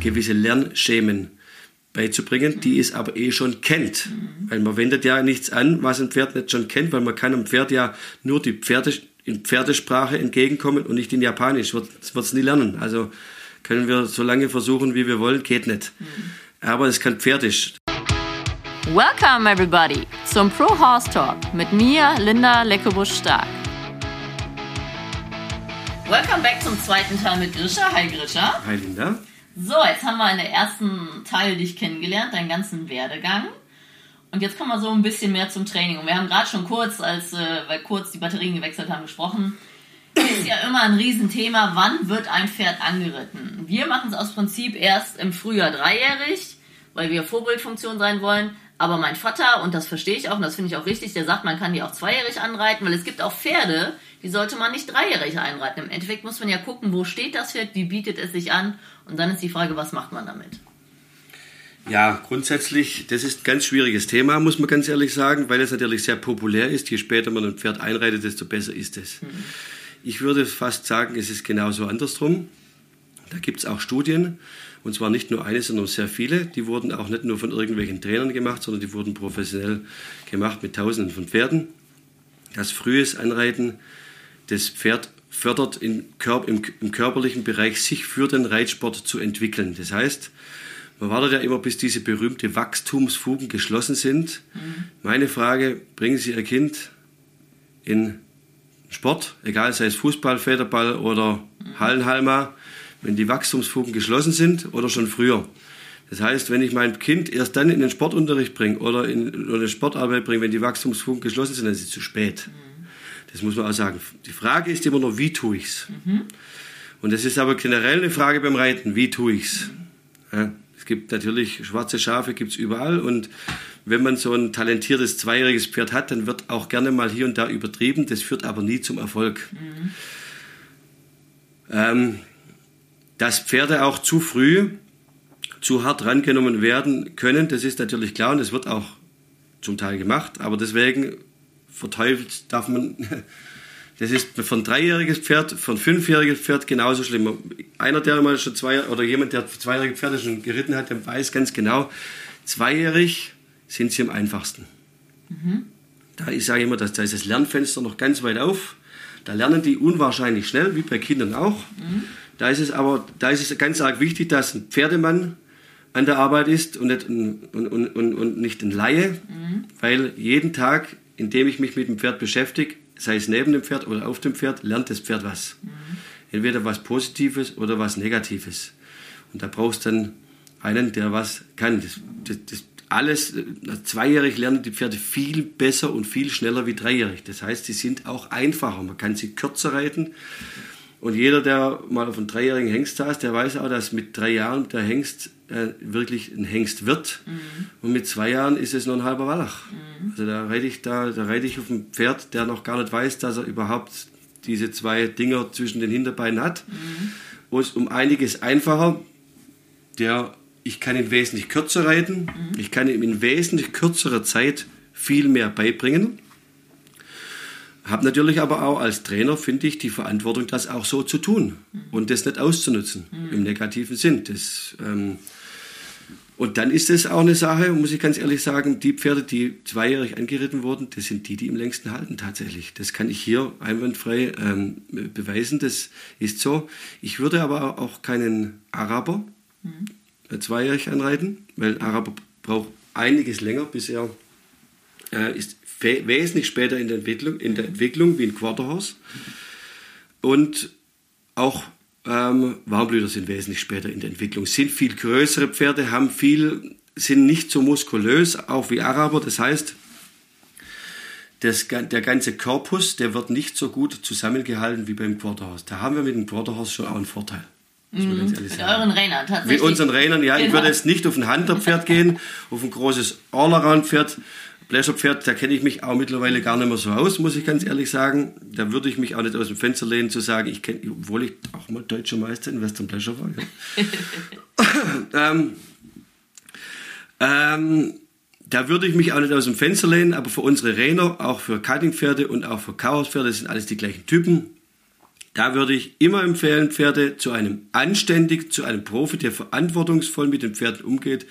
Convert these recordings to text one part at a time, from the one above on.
gewisse Lernschemen beizubringen, die es aber eh schon kennt. Weil man wendet ja nichts an, was ein Pferd nicht schon kennt, weil man kann einem Pferd ja nur die Pferde, in Pferdesprache entgegenkommen und nicht in Japanisch. Wird es nie lernen. Also können wir so lange versuchen, wie wir wollen, geht nicht. Aber es kann Pferdisch. Welcome everybody zum Pro Horse Talk mit mir, Linda Leckebusch-Stark. Welcome back zum zweiten Teil mit Grisha. Hi Grisha. Hi Linda. So, jetzt haben wir in der ersten Teil dich kennengelernt, deinen ganzen Werdegang. Und jetzt kommen wir so ein bisschen mehr zum Training. Und wir haben gerade schon kurz, als äh, wir kurz die Batterien gewechselt haben, gesprochen. Ist ja immer ein Riesenthema, wann wird ein Pferd angeritten? Wir machen es aus Prinzip erst im Frühjahr dreijährig, weil wir Vorbildfunktion sein wollen. Aber mein Vater, und das verstehe ich auch, und das finde ich auch richtig, der sagt, man kann die auch zweijährig anreiten, weil es gibt auch Pferde, die sollte man nicht dreijährig einreiten. Im Endeffekt muss man ja gucken, wo steht das Pferd, wie bietet es sich an, und dann ist die Frage, was macht man damit? Ja, grundsätzlich, das ist ein ganz schwieriges Thema, muss man ganz ehrlich sagen, weil es natürlich sehr populär ist. Je später man ein Pferd einreitet, desto besser ist es. Mhm. Ich würde fast sagen, es ist genauso andersrum. Da gibt es auch Studien, und zwar nicht nur eine, sondern sehr viele. Die wurden auch nicht nur von irgendwelchen Trainern gemacht, sondern die wurden professionell gemacht mit Tausenden von Pferden. Das frühes Anreiten das Pferd fördert im, im, im körperlichen Bereich, sich für den Reitsport zu entwickeln. Das heißt, man wartet ja immer, bis diese berühmte Wachstumsfugen geschlossen sind. Mhm. Meine Frage, bringen Sie Ihr Kind in Sport, egal sei es Fußball, Federball oder mhm. Hallenhalma, wenn die Wachstumsfugen geschlossen sind oder schon früher. Das heißt, wenn ich mein Kind erst dann in den Sportunterricht bringe oder in eine Sportarbeit bringe, wenn die Wachstumsfugen geschlossen sind, dann ist es zu spät. Mhm. Das muss man auch sagen. Die Frage ist immer nur, wie tue ich es? Mhm. Und das ist aber generell eine Frage beim Reiten, wie tue ich es? Ja, es gibt natürlich schwarze Schafe, gibt es überall und wenn man so ein talentiertes zweijähriges Pferd hat, dann wird auch gerne mal hier und da übertrieben. Das führt aber nie zum Erfolg. Mhm. Ähm, dass Pferde auch zu früh zu hart rangenommen werden können, das ist natürlich klar und das wird auch zum Teil gemacht. Aber deswegen verteufelt darf man. Das ist für ein dreijähriges Pferd, für ein fünfjähriges Pferd genauso schlimm. Einer, der mal schon zwei oder jemand, der zweijährige Pferde schon geritten hat, der weiß ganz genau, zweijährig sind sie am einfachsten. Mhm. Da ich sage immer, da ist das Lernfenster noch ganz weit auf. Da lernen die unwahrscheinlich schnell, wie bei Kindern auch. Mhm. Da ist es aber, da ist es ganz arg wichtig, dass ein Pferdemann an der Arbeit ist und nicht ein, und, und, und, und nicht ein Laie, mhm. weil jeden Tag, indem ich mich mit dem Pferd beschäftige, sei es neben dem Pferd oder auf dem Pferd, lernt das Pferd was. Mhm. Entweder was Positives oder was Negatives. Und da brauchst du dann einen, der was kann. Das, das, das alles, zweijährig lernen die Pferde viel besser und viel schneller wie dreijährig. Das heißt, sie sind auch einfacher. Man kann sie kürzer reiten. Und jeder, der mal auf einen dreijährigen Hengst saß, der weiß auch, dass mit drei Jahren der Hengst äh, wirklich ein Hengst wird. Mhm. Und mit zwei Jahren ist es nur ein halber Wallach. Mhm. Also da reite ich da, da reite ich auf ein Pferd, der noch gar nicht weiß, dass er überhaupt diese zwei Dinger zwischen den Hinterbeinen hat. Mhm. Und ist um einiges einfacher. Der ich kann ihn wesentlich kürzer reiten, mhm. ich kann ihm in wesentlich kürzerer Zeit viel mehr beibringen. Habe natürlich aber auch als Trainer, finde ich, die Verantwortung, das auch so zu tun mhm. und das nicht auszunutzen mhm. im negativen Sinn. Das, ähm, und dann ist es auch eine Sache, muss ich ganz ehrlich sagen, die Pferde, die zweijährig angeritten wurden, das sind die, die im längsten halten tatsächlich. Das kann ich hier einwandfrei ähm, beweisen, das ist so. Ich würde aber auch keinen Araber mhm zweijährig anreiten, weil Araber braucht einiges länger, bis er äh, ist wesentlich später in der Entwicklung, in der Entwicklung wie ein Quarterhorse. Und auch ähm, Warmblüter sind wesentlich später in der Entwicklung, sind viel größere Pferde, haben viel, sind nicht so muskulös, auch wie Araber. Das heißt, das, der ganze Korpus, der wird nicht so gut zusammengehalten wie beim Quarterhorse. Da haben wir mit dem Quarterhorse schon auch einen Vorteil. Mhm. Mit euren Rennern tatsächlich. Mit unseren Rennern, ja. Genau. Ich würde jetzt nicht auf ein Hunterpferd gehen, auf ein großes Allround-Pferd. Bläscherpferd, da kenne ich mich auch mittlerweile gar nicht mehr so aus, muss ich ganz ehrlich sagen. Da würde ich mich auch nicht aus dem Fenster lehnen zu sagen, ich kenne, obwohl ich auch mal deutscher Meister in Western Pleasure war. Ja. ähm, ähm, da würde ich mich auch nicht aus dem Fenster lehnen, aber für unsere Renner, auch für Cuttingpferde und auch für Chaospferde sind alles die gleichen Typen Da würde ich immer empfehlen, Pferde zu einem anständig, zu einem Profi, der verantwortungsvoll mit den Pferden umgeht,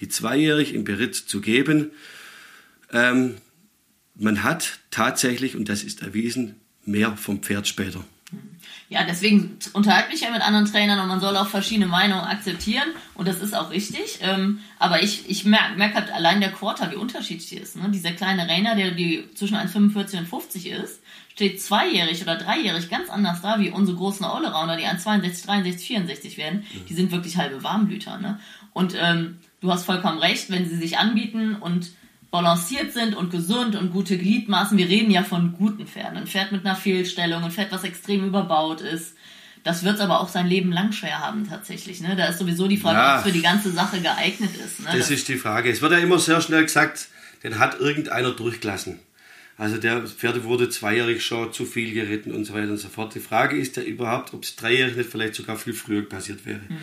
die zweijährig im Beritt zu geben. Ähm, man hat tatsächlich, und das ist erwiesen, mehr vom Pferd später. Ja, deswegen unterhalte ich ja mit anderen Trainern und man soll auch verschiedene Meinungen akzeptieren und das ist auch richtig. Ähm, aber ich, ich merke merk halt allein der Quarter, wie unterschiedlich ist. Ne? Dieser kleine Rainer, der die zwischen 1,45 und 50 ist, steht zweijährig oder dreijährig ganz anders da wie unsere großen Allrounder, die an 62, 63, 64 werden. Die sind wirklich halbe Warmblüter. Ne? Und ähm, du hast vollkommen recht, wenn sie sich anbieten und balanciert sind und gesund und gute Gliedmaßen. Wir reden ja von guten Pferden. Ein Pferd mit einer Fehlstellung, ein Pferd, was extrem überbaut ist. Das wird es aber auch sein Leben lang schwer haben tatsächlich. Ne? Da ist sowieso die Frage, ja, ob es für die ganze Sache geeignet ist. Ne? Das, das ist die Frage. Es wird ja immer sehr schnell gesagt, den hat irgendeiner durchgelassen. Also der Pferde wurde zweijährig schon zu viel geritten und so weiter und so fort. Die Frage ist ja überhaupt, ob es dreijährig nicht vielleicht sogar viel früher passiert wäre. Mhm.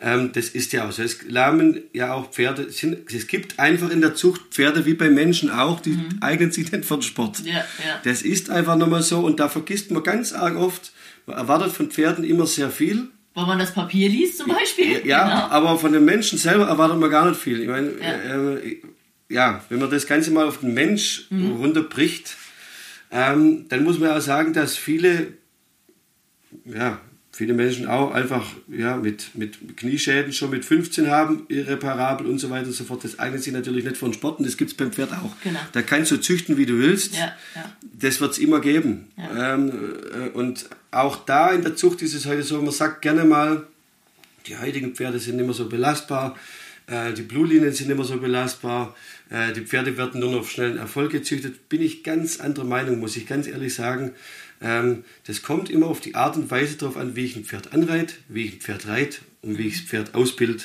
Ähm, das ist ja auch so. Es lahmen ja auch Pferde. Sind, es gibt einfach in der Zucht Pferde wie bei Menschen auch, die mhm. eignen sich nicht für den Sport. Ja, ja. Das ist einfach nochmal so und da vergisst man ganz arg oft, man erwartet von Pferden immer sehr viel. Weil man das Papier liest zum Beispiel. Ja, genau. aber von den Menschen selber erwartet man gar nicht viel. Ich meine, ja, äh, ja wenn man das Ganze mal auf den Mensch mhm. runterbricht, ähm, dann muss man auch sagen, dass viele ja, viele Menschen auch einfach ja, mit, mit Knieschäden schon mit 15 haben, irreparabel und so weiter und so fort. Das eignet sich natürlich nicht von Sporten, das gibt es beim Pferd auch. Genau. Da kannst du züchten, wie du willst. Ja, ja. Das wird es immer geben. Ähm, äh, und auch da in der Zucht ist es heute so, man sagt gerne mal, die heutigen Pferde sind nicht mehr so belastbar, äh, die Blutlinien sind nicht mehr so belastbar, äh, die Pferde werden nur noch auf schnellen Erfolg gezüchtet. Bin ich ganz anderer Meinung, muss ich ganz ehrlich sagen. Ähm, das kommt immer auf die Art und Weise darauf an, wie ich ein Pferd anreite, wie ich ein Pferd reite und wie ich das Pferd ausbilde.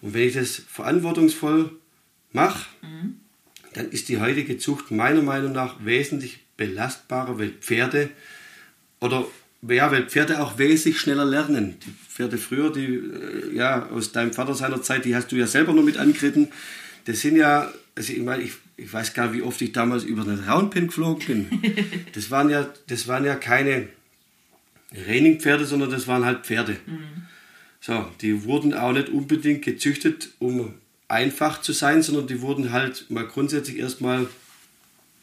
Und wenn ich das verantwortungsvoll mache, mhm. dann ist die heutige Zucht meiner Meinung nach wesentlich belastbarer, weil Pferde oder ja, weil Pferde auch wesentlich schneller lernen. Die Pferde früher, die äh, ja aus deinem Vater seiner Zeit, die hast du ja selber noch mit angeritten. Das sind ja, also ich meine, ich ich weiß gar nicht, wie oft ich damals über den Roundpin geflogen bin. Das waren ja, das waren ja keine Trainingpferde, sondern das waren halt Pferde. Mhm. So, die wurden auch nicht unbedingt gezüchtet, um einfach zu sein, sondern die wurden halt mal grundsätzlich erstmal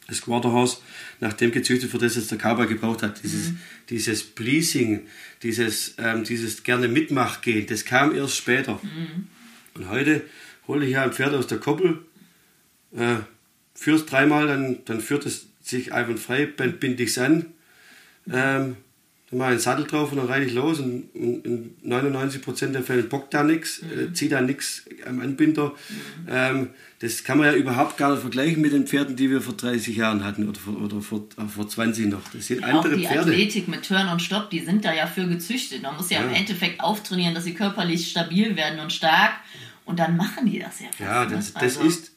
das Quarterhouse nach dem gezüchtet, für das es der Cowboy gebraucht hat. Dieses, mhm. dieses Pleasing, dieses, ähm, dieses gerne Mitmachgehen, das kam erst später. Mhm. Und heute hole ich ja ein Pferd aus der Koppel, äh, führst dreimal, dann, dann führt es sich einwandfrei, binde ich es an, ähm, dann mache ich einen Sattel drauf und dann reite ich los und, und in 99% der Fälle bockt da nichts, mhm. äh, zieht da nichts am Anbinder. Mhm. Ähm, das kann man ja überhaupt gar nicht vergleichen mit den Pferden, die wir vor 30 Jahren hatten oder vor, oder vor, äh, vor 20 noch. Das sind andere Auch die Pferde. Athletik mit Turn und Stopp, die sind da ja für gezüchtet. Man muss ja, ja, im Endeffekt auftrainieren, dass sie körperlich stabil werden und stark. Und dann machen die das ja fast. Ja, das, das, also. ist,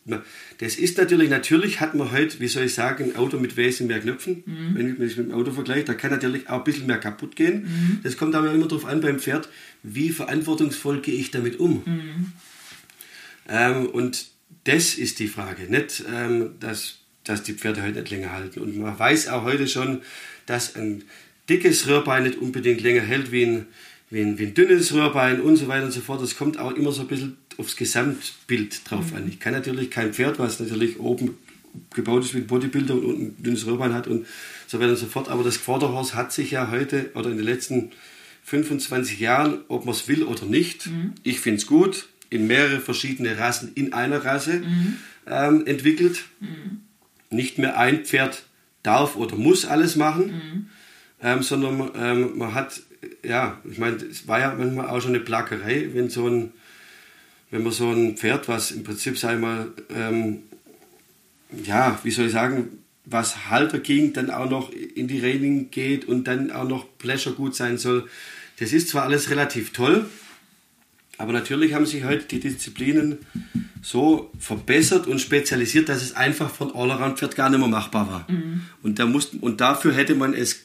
das ist natürlich, natürlich hat man heute, wie soll ich sagen, ein Auto mit wesentlich mehr Knöpfen. Mhm. Wenn ich mich mit dem Auto vergleiche, da kann natürlich auch ein bisschen mehr kaputt gehen. Mhm. Das kommt aber immer darauf an beim Pferd, wie verantwortungsvoll gehe ich damit um. Mhm. Ähm, und das ist die Frage, nicht, ähm, dass, dass die Pferde heute nicht länger halten. Und man weiß auch heute schon, dass ein dickes Röhrbein nicht unbedingt länger hält wie ein, wie ein, wie ein dünnes Röhrbein und so weiter und so fort. Das kommt auch immer so ein bisschen aufs Gesamtbild drauf mhm. an. Ich kann natürlich kein Pferd, was natürlich oben gebaut ist wie ein Bodybuilder und ein dünnes Röhrbein hat und so weiter und so fort. Aber das Vorderhaus hat sich ja heute oder in den letzten 25 Jahren, ob man es will oder nicht, mhm. ich finde es gut, in mehrere verschiedene Rassen in einer Rasse mhm. ähm, entwickelt. Mhm. Nicht mehr ein Pferd darf oder muss alles machen, mhm. ähm, sondern ähm, man hat, ja, ich meine, es war ja manchmal auch schon eine Plackerei, wenn so ein wenn man so ein Pferd, was im Prinzip, sag ich mal, ähm, ja, wie soll ich sagen, was Halter ging, dann auch noch in die Training geht und dann auch noch Pleasure gut sein soll. Das ist zwar alles relativ toll, aber natürlich haben sich heute die Disziplinen so verbessert und spezialisiert, dass es einfach von Allround-Pferd gar nicht mehr machbar war. Mhm. Und, da mussten, und dafür hätte man es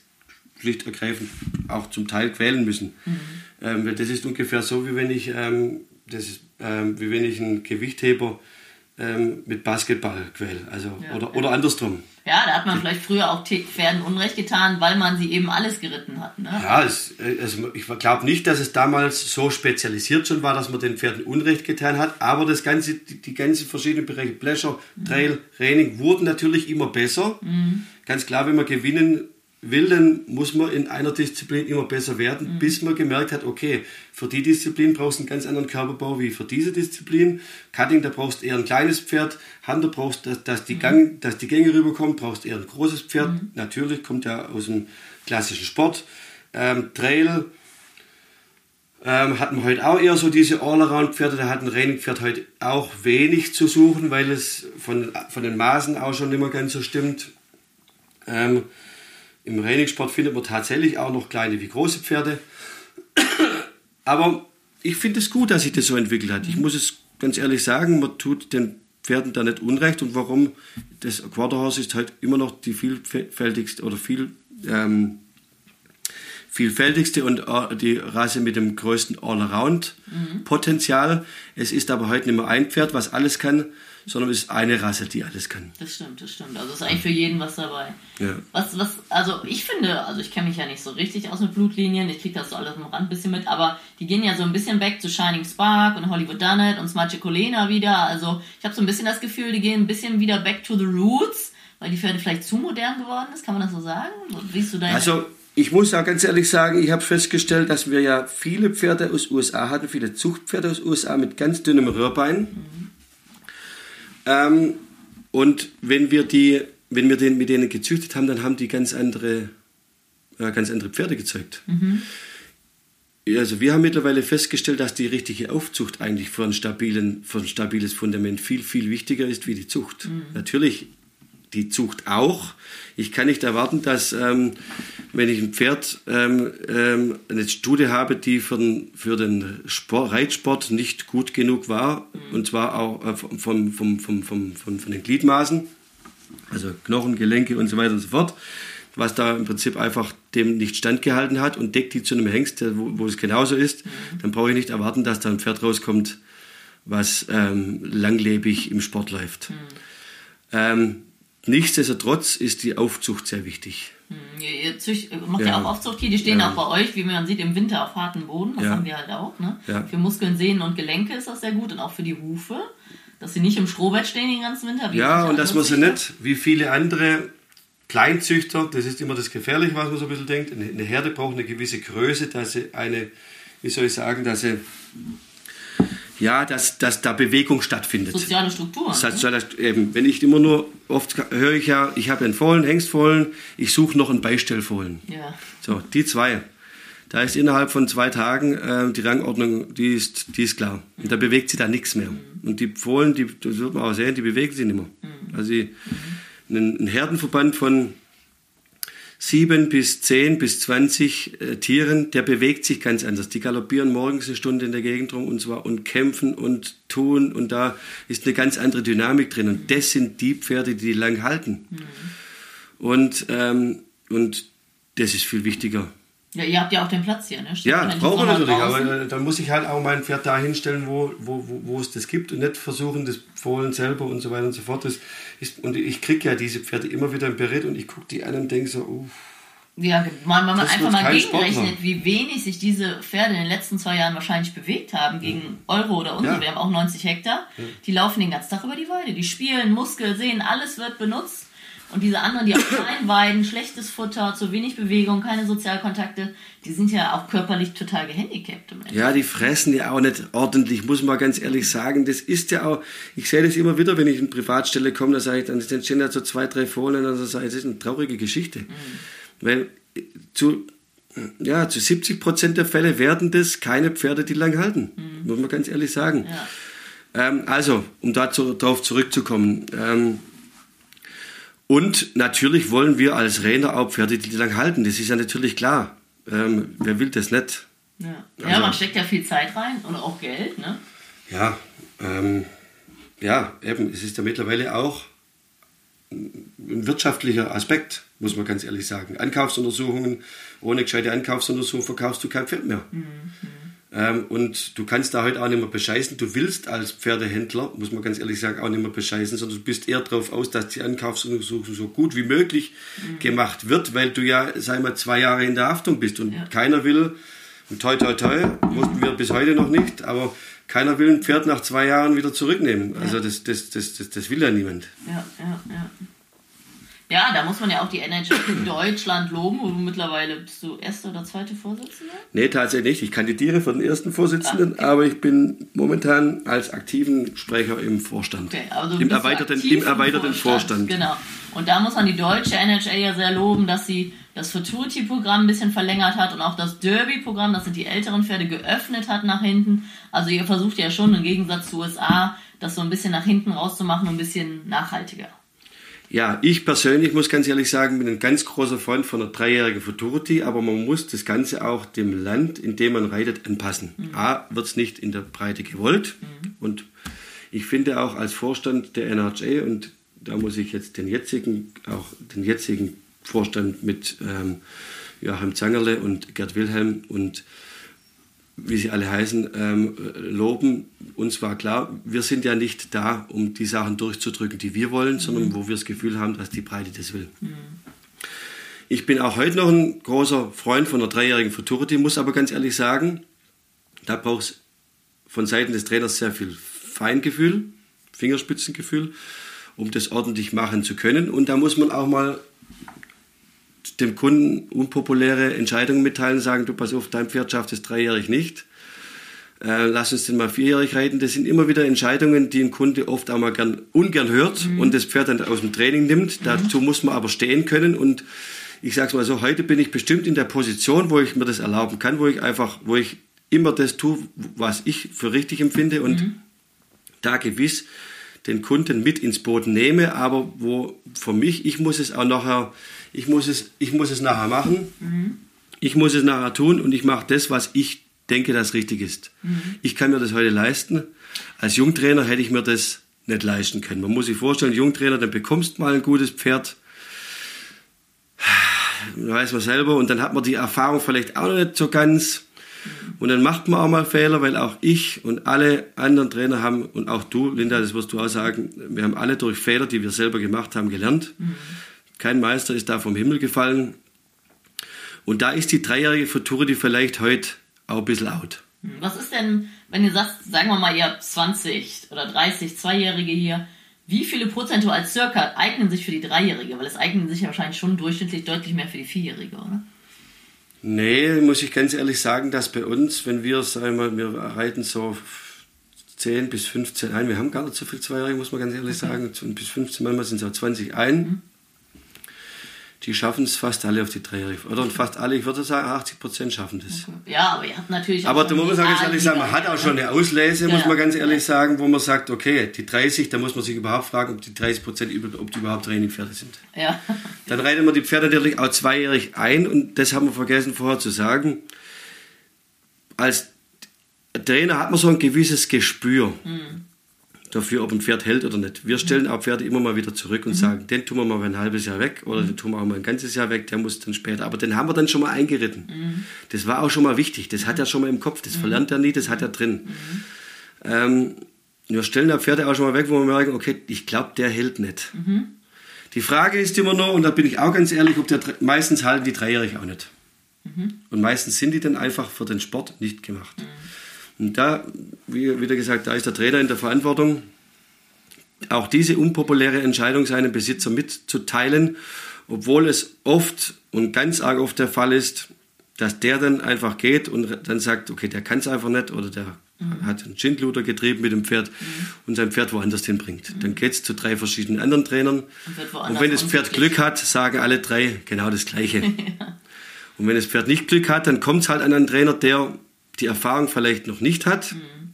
schlicht ergreifend auch zum Teil quälen müssen. Mhm. Ähm, das ist ungefähr so, wie wenn ich ähm, das ist ähm, wie wenn ich einen Gewichtheber ähm, mit Basketball quäle. Also, Ja, oder, ja. oder andersrum. Ja, da hat man vielleicht früher auch Pferden Unrecht getan, weil man sie eben alles geritten hat. Ne? Ja, es, also ich glaube nicht, dass es damals so spezialisiert schon war, dass man den Pferden Unrecht getan hat, aber das ganze, die, die ganzen verschiedenen Bereiche, Pleasure, Trail, Training, wurden natürlich immer besser. Ganz klar, wenn man gewinnen will, dann muss man in einer Disziplin immer besser werden, bis man gemerkt hat, okay, für die Disziplin brauchst du einen ganz anderen Körperbau wie für diese Disziplin. Cutting, da brauchst du eher ein kleines Pferd. Hunter brauchst, dass, dass, die, Gang, dass die Gänge rüberkommen, brauchst eher ein großes Pferd. Natürlich kommt ja aus dem klassischen Sport. Ähm, Trail ähm, hat man heute auch eher so diese All-Around-Pferde. Da hat ein Rennpferd heute auch wenig zu suchen, weil es von, von den Maßen auch schon nicht mehr ganz so stimmt. Ähm, Im Trainingssport findet man tatsächlich auch noch kleine wie große Pferde. Aber ich finde es gut, dass sich das so entwickelt hat. Ich muss es ganz ehrlich sagen, man tut den Pferden da nicht unrecht. Und warum? Das Quarterhorse ist halt immer noch die vielfältigste oder viel, ähm, vielfältigste und äh, die Rasse mit dem größten All-Around-Potenzial. Es ist aber heute nicht mehr ein Pferd, was alles kann, sondern es ist eine Rasse, die alles kann. Das stimmt, das stimmt. Also ist eigentlich für jeden was dabei. Ja. Was, was, also ich finde, also ich kenne mich ja nicht so richtig aus mit Blutlinien, ich kriege das so alles am Rand ein bisschen mit, aber die gehen ja so ein bisschen weg zu Shining Spark und Hollywood Done It und Smache Colena wieder. Also ich habe so ein bisschen das Gefühl, die gehen ein bisschen wieder back to the roots, weil die Pferde vielleicht zu modern geworden ist, kann man das so sagen? Wie du deine Also ich muss ja ganz ehrlich sagen, ich habe festgestellt, dass wir ja viele Pferde aus USA hatten, viele Zuchtpferde aus USA mit ganz dünnem Röhrbein. Ähm, und wenn wir die, wenn wir den mit denen gezüchtet haben, dann haben die ganz andere, äh, ganz andere Pferde gezeugt. Also wir haben mittlerweile festgestellt, dass die richtige Aufzucht eigentlich für ein, stabilen, für ein stabiles Fundament viel, viel wichtiger ist wie die Zucht. Natürlich die Zucht auch. Ich kann nicht erwarten, dass ähm, wenn ich ein Pferd ähm, ähm, eine Studie habe, die für den, für den Sport, Reitsport nicht gut genug war, und zwar auch äh, vom, vom, vom, vom, von, von den Gliedmaßen, also Knochen, Gelenke und so weiter und so fort, was da im Prinzip einfach dem nicht standgehalten hat und deckt die zu einem Hengst, wo, wo es genauso ist, dann brauche ich nicht erwarten, dass da ein Pferd rauskommt, was ähm, langlebig im Sport läuft. Ähm, nichtsdestotrotz ist die Aufzucht sehr wichtig. Ihr, ihr zücht, macht ja. Ja. auch Aufzucht hier, die stehen Ja. auch bei euch, wie man sieht, im Winter auf hartem Boden. Das Ja. haben wir halt auch. Ne? Für Muskeln, Sehnen und Gelenke ist das sehr gut und auch für die Hufe, dass sie nicht im Strohbett stehen den ganzen Winter. Ja, und dass man sie nicht, wie viele andere Kleinzüchter, das ist immer das Gefährliche, was man so ein bisschen denkt, eine Herde braucht eine gewisse Größe, dass sie eine, wie soll ich sagen, dass sie, ja, dass, dass da Bewegung stattfindet. Soziale Strukturen. Das heißt, das eben, wenn ich immer nur, oft höre ich ja, ich habe einen Fohlen, Hengstfohlen, ich suche noch einen Beistellfohlen. ja. So, die zwei. Da ist innerhalb von zwei Tagen äh, die Rangordnung, die ist, die ist klar. Und da bewegt sich da nichts mehr. Und die Fohlen, die, das wird man auch sehen, die bewegen sich nicht mehr. Also die, Herdenverband von sieben bis zehn bis zwanzig äh, Tieren, der bewegt sich ganz anders. Die galoppieren morgens eine Stunde in der Gegend rum und zwar und kämpfen und tun und da ist eine ganz andere Dynamik drin. Und das sind die Pferde, die lang halten. Und, ähm, und das ist viel wichtiger. Ja, ihr habt ja auch den Platz hier, ne? Steht Ja, man brauchen wir natürlich, draußen. aber äh, dann muss ich halt auch mein Pferd da hinstellen, wo, wo, wo, wo es das gibt und nicht versuchen, das Fohlen selber und so weiter und so fort. Das ist, und ich kriege ja diese Pferde immer wieder im Beritt und ich gucke die an und denke so, uh, Ja, man, man Das einfach mal gegenrechnet, wie wenig sich diese Pferde in den letzten zwei Jahren wahrscheinlich bewegt haben gegen Euro oder unsere. Ja. Wir haben auch 90 Hektar. Die laufen den ganzen Tag über die Weide. Die spielen, Muskel, Sehen, alles wird benutzt. Und diese anderen, die auf klein weiden, schlechtes Futter, zu wenig Bewegung, keine Sozialkontakte, die sind ja auch körperlich total gehandicapt. ja, die fressen ja auch nicht ordentlich, muss man ganz ehrlich sagen. Das ist ja auch, ich sehe das immer wieder, wenn ich in Privatstelle komme, da sage ich, dann stehen da so zwei, drei Fohlen dann sage ich, das ist eine traurige Geschichte. Weil äh, zu, ja, zu 70 Prozent der Fälle werden das keine Pferde, die lang halten. Muss man ganz ehrlich sagen. Ja. Ähm, also, um dazu, darauf zurückzukommen. Ähm, und natürlich wollen wir als Trainer auch Pferde, die lang halten. Das ist ja natürlich klar. Ähm, wer will das nicht? Ja. ja, Also- man steckt ja viel Zeit rein und auch Geld. Ne? Ja, ähm, ja, eben, es ist ja mittlerweile auch ein wirtschaftlicher Aspekt, muss man ganz ehrlich sagen. Ankaufsuntersuchungen, ohne gescheite Ankaufsuntersuchung verkaufst du kein Pferd mehr. Ähm, und du kannst da heute auch nicht mehr bescheißen. Du willst als Pferdehändler, muss man ganz ehrlich sagen, auch nicht mehr bescheißen, sondern du bist eher darauf aus, dass die Ankaufsuntersuchung so gut wie möglich mhm. gemacht wird, weil du ja, sag mal, zwei Jahre in der Haftung bist und ja. keiner will, und toi toi toi, mussten wir bis heute noch nicht, aber keiner will ein Pferd nach zwei Jahren wieder zurücknehmen. Ja. Also das, das, das, das, das will ja niemand. Ja, ja, ja. Ja, da muss man ja auch die NHL in Deutschland loben, wo du mittlerweile bist du erste oder zweite Vorsitzende? Nee, tatsächlich nicht. Ich kandidiere für den ersten Vorsitzenden, okay. aber ich bin momentan als aktiven Sprecher im Vorstand. Okay, also Im erweiterten, im erweiterten Vorstand. Vorstand. Genau. Und da muss man die deutsche NHL ja sehr loben, dass sie das Futurity-Programm ein bisschen verlängert hat und auch das Derby-Programm, das sind die älteren Pferde, geöffnet hat nach hinten. Also ihr versucht ja schon im Gegensatz zu USA, das so ein bisschen nach hinten rauszumachen und ein bisschen nachhaltiger. Ja, ich persönlich muss ganz ehrlich sagen, bin ein ganz großer Freund von einer dreijährigen Futurity, aber man muss das Ganze auch dem Land, in dem man reitet, anpassen. Mhm. A, wird es nicht in der Breite gewollt mhm. und ich finde auch als Vorstand der NRJ und da muss ich jetzt den jetzigen, auch den jetzigen Vorstand mit ähm, Joachim Zangerle und Gerd Wilhelm und wie sie alle heißen, ähm, loben. Uns war klar, wir sind ja nicht da, um die Sachen durchzudrücken, die wir wollen, sondern mhm. wo wir das Gefühl haben, dass die Breite das will. Mhm. Ich bin auch heute noch ein großer Freund von einer dreijährigen Futurity, muss aber ganz ehrlich sagen, da braucht es von Seiten des Trainers sehr viel Feingefühl, Fingerspitzengefühl, um das ordentlich machen zu können. Und da muss man auch mal dem Kunden unpopuläre Entscheidungen mitteilen, sagen, du pass auf, dein Pferd schafft es dreijährig nicht. Äh, lass uns den mal vierjährig reiten. Das sind immer wieder Entscheidungen, die ein Kunde oft auch mal gern, ungern hört mhm. und das Pferd dann aus dem Training nimmt. Mhm. Dazu muss man aber stehen können und ich sage es mal so, heute bin ich bestimmt in der Position, wo ich mir das erlauben kann, wo ich einfach, wo ich immer das tue, was ich für richtig empfinde und mhm. da gewiss den Kunden mit ins Boot nehme, aber wo für mich, ich muss es auch nachher ich muss es, ich muss es nachher machen, mhm. ich muss es nachher tun und ich mache das, was ich denke, das richtig ist. Mhm. Ich kann mir das heute leisten. Als Jungtrainer hätte ich mir das nicht leisten können. Man muss sich vorstellen, Jungtrainer, dann bekommst du mal ein gutes Pferd, weiß man selber, und dann hat man die Erfahrung vielleicht auch noch nicht so ganz. Und dann macht man auch mal Fehler, weil auch ich und alle anderen Trainer haben, und auch du, Linda, das wirst du auch sagen, wir haben alle durch Fehler, die wir selber gemacht haben, gelernt. Mhm. Kein Meister ist da vom Himmel gefallen. Und da ist die dreijährige Futurity vielleicht heute auch ein bisschen out. Hm, was ist denn, wenn ihr sagt, sagen wir mal, ihr habt 20 oder 30 Zweijährige hier, wie viele prozentual circa eignen sich für die Dreijährige? Weil es eignen sich ja wahrscheinlich schon durchschnittlich deutlich mehr für die Vierjährige, oder? Nee, muss ich ganz ehrlich sagen, dass bei uns, wenn wir, sagen wir, wir reiten so 10 bis 15 ein, wir haben gar nicht so viel Zweijährige, muss man ganz ehrlich okay. sagen, bis 15, manchmal sind es auch 20 ein. Mhm die schaffen es fast alle auf die Dreijährige. Oder fast alle, ich würde sagen, 80 Prozent schaffen das. Ja, aber ihr habt natürlich auch. Aber da muss man ganz ehrlich sagen, man hat auch schon eine Auslese, ja, muss man ganz ehrlich sagen, wo man sagt, okay, die 30, da muss man sich überhaupt fragen, ob die 30 Prozent, ob die überhaupt Trainingpferde sind. Ja. Dann reiten wir die Pferde natürlich auch zweijährig ein und das haben wir vergessen vorher zu sagen. Als Trainer hat man so ein gewisses Gespür. Mhm dafür, ob ein Pferd hält oder nicht. Wir stellen auch Pferde immer mal wieder zurück und mhm. sagen, den tun wir mal ein halbes Jahr weg oder mhm. den tun wir auch mal ein ganzes Jahr weg, der muss dann später. Aber den haben wir dann schon mal eingeritten. Mhm. Das war auch schon mal wichtig. Das hat er schon mal im Kopf. Das mhm. verlernt er nie, das hat er drin. Mhm. Ähm, wir stellen da Pferde auch schon mal weg, wo wir merken, okay, ich glaube, der hält nicht. Mhm. Die Frage ist immer nur, und da bin ich auch ganz ehrlich, ob der meistens halten die dreijährig auch nicht. Und meistens sind die dann einfach für den Sport nicht gemacht. Und da, wie wieder gesagt, da ist der Trainer in der Verantwortung, auch diese unpopuläre Entscheidung seinem Besitzer mitzuteilen, obwohl es oft und ganz arg oft der Fall ist, dass der dann einfach geht und dann sagt, okay, der kann es einfach nicht oder der mhm. hat einen Schindluder getrieben mit dem Pferd mhm. und sein Pferd woanders hinbringt. Mhm. Dann geht es zu drei verschiedenen anderen Trainern. Und, und wenn das Pferd Glück hat, sagen alle drei genau das Gleiche. ja. Und wenn das Pferd nicht Glück hat, dann kommt es halt an einen Trainer, der die Erfahrung vielleicht noch nicht hat. Mhm.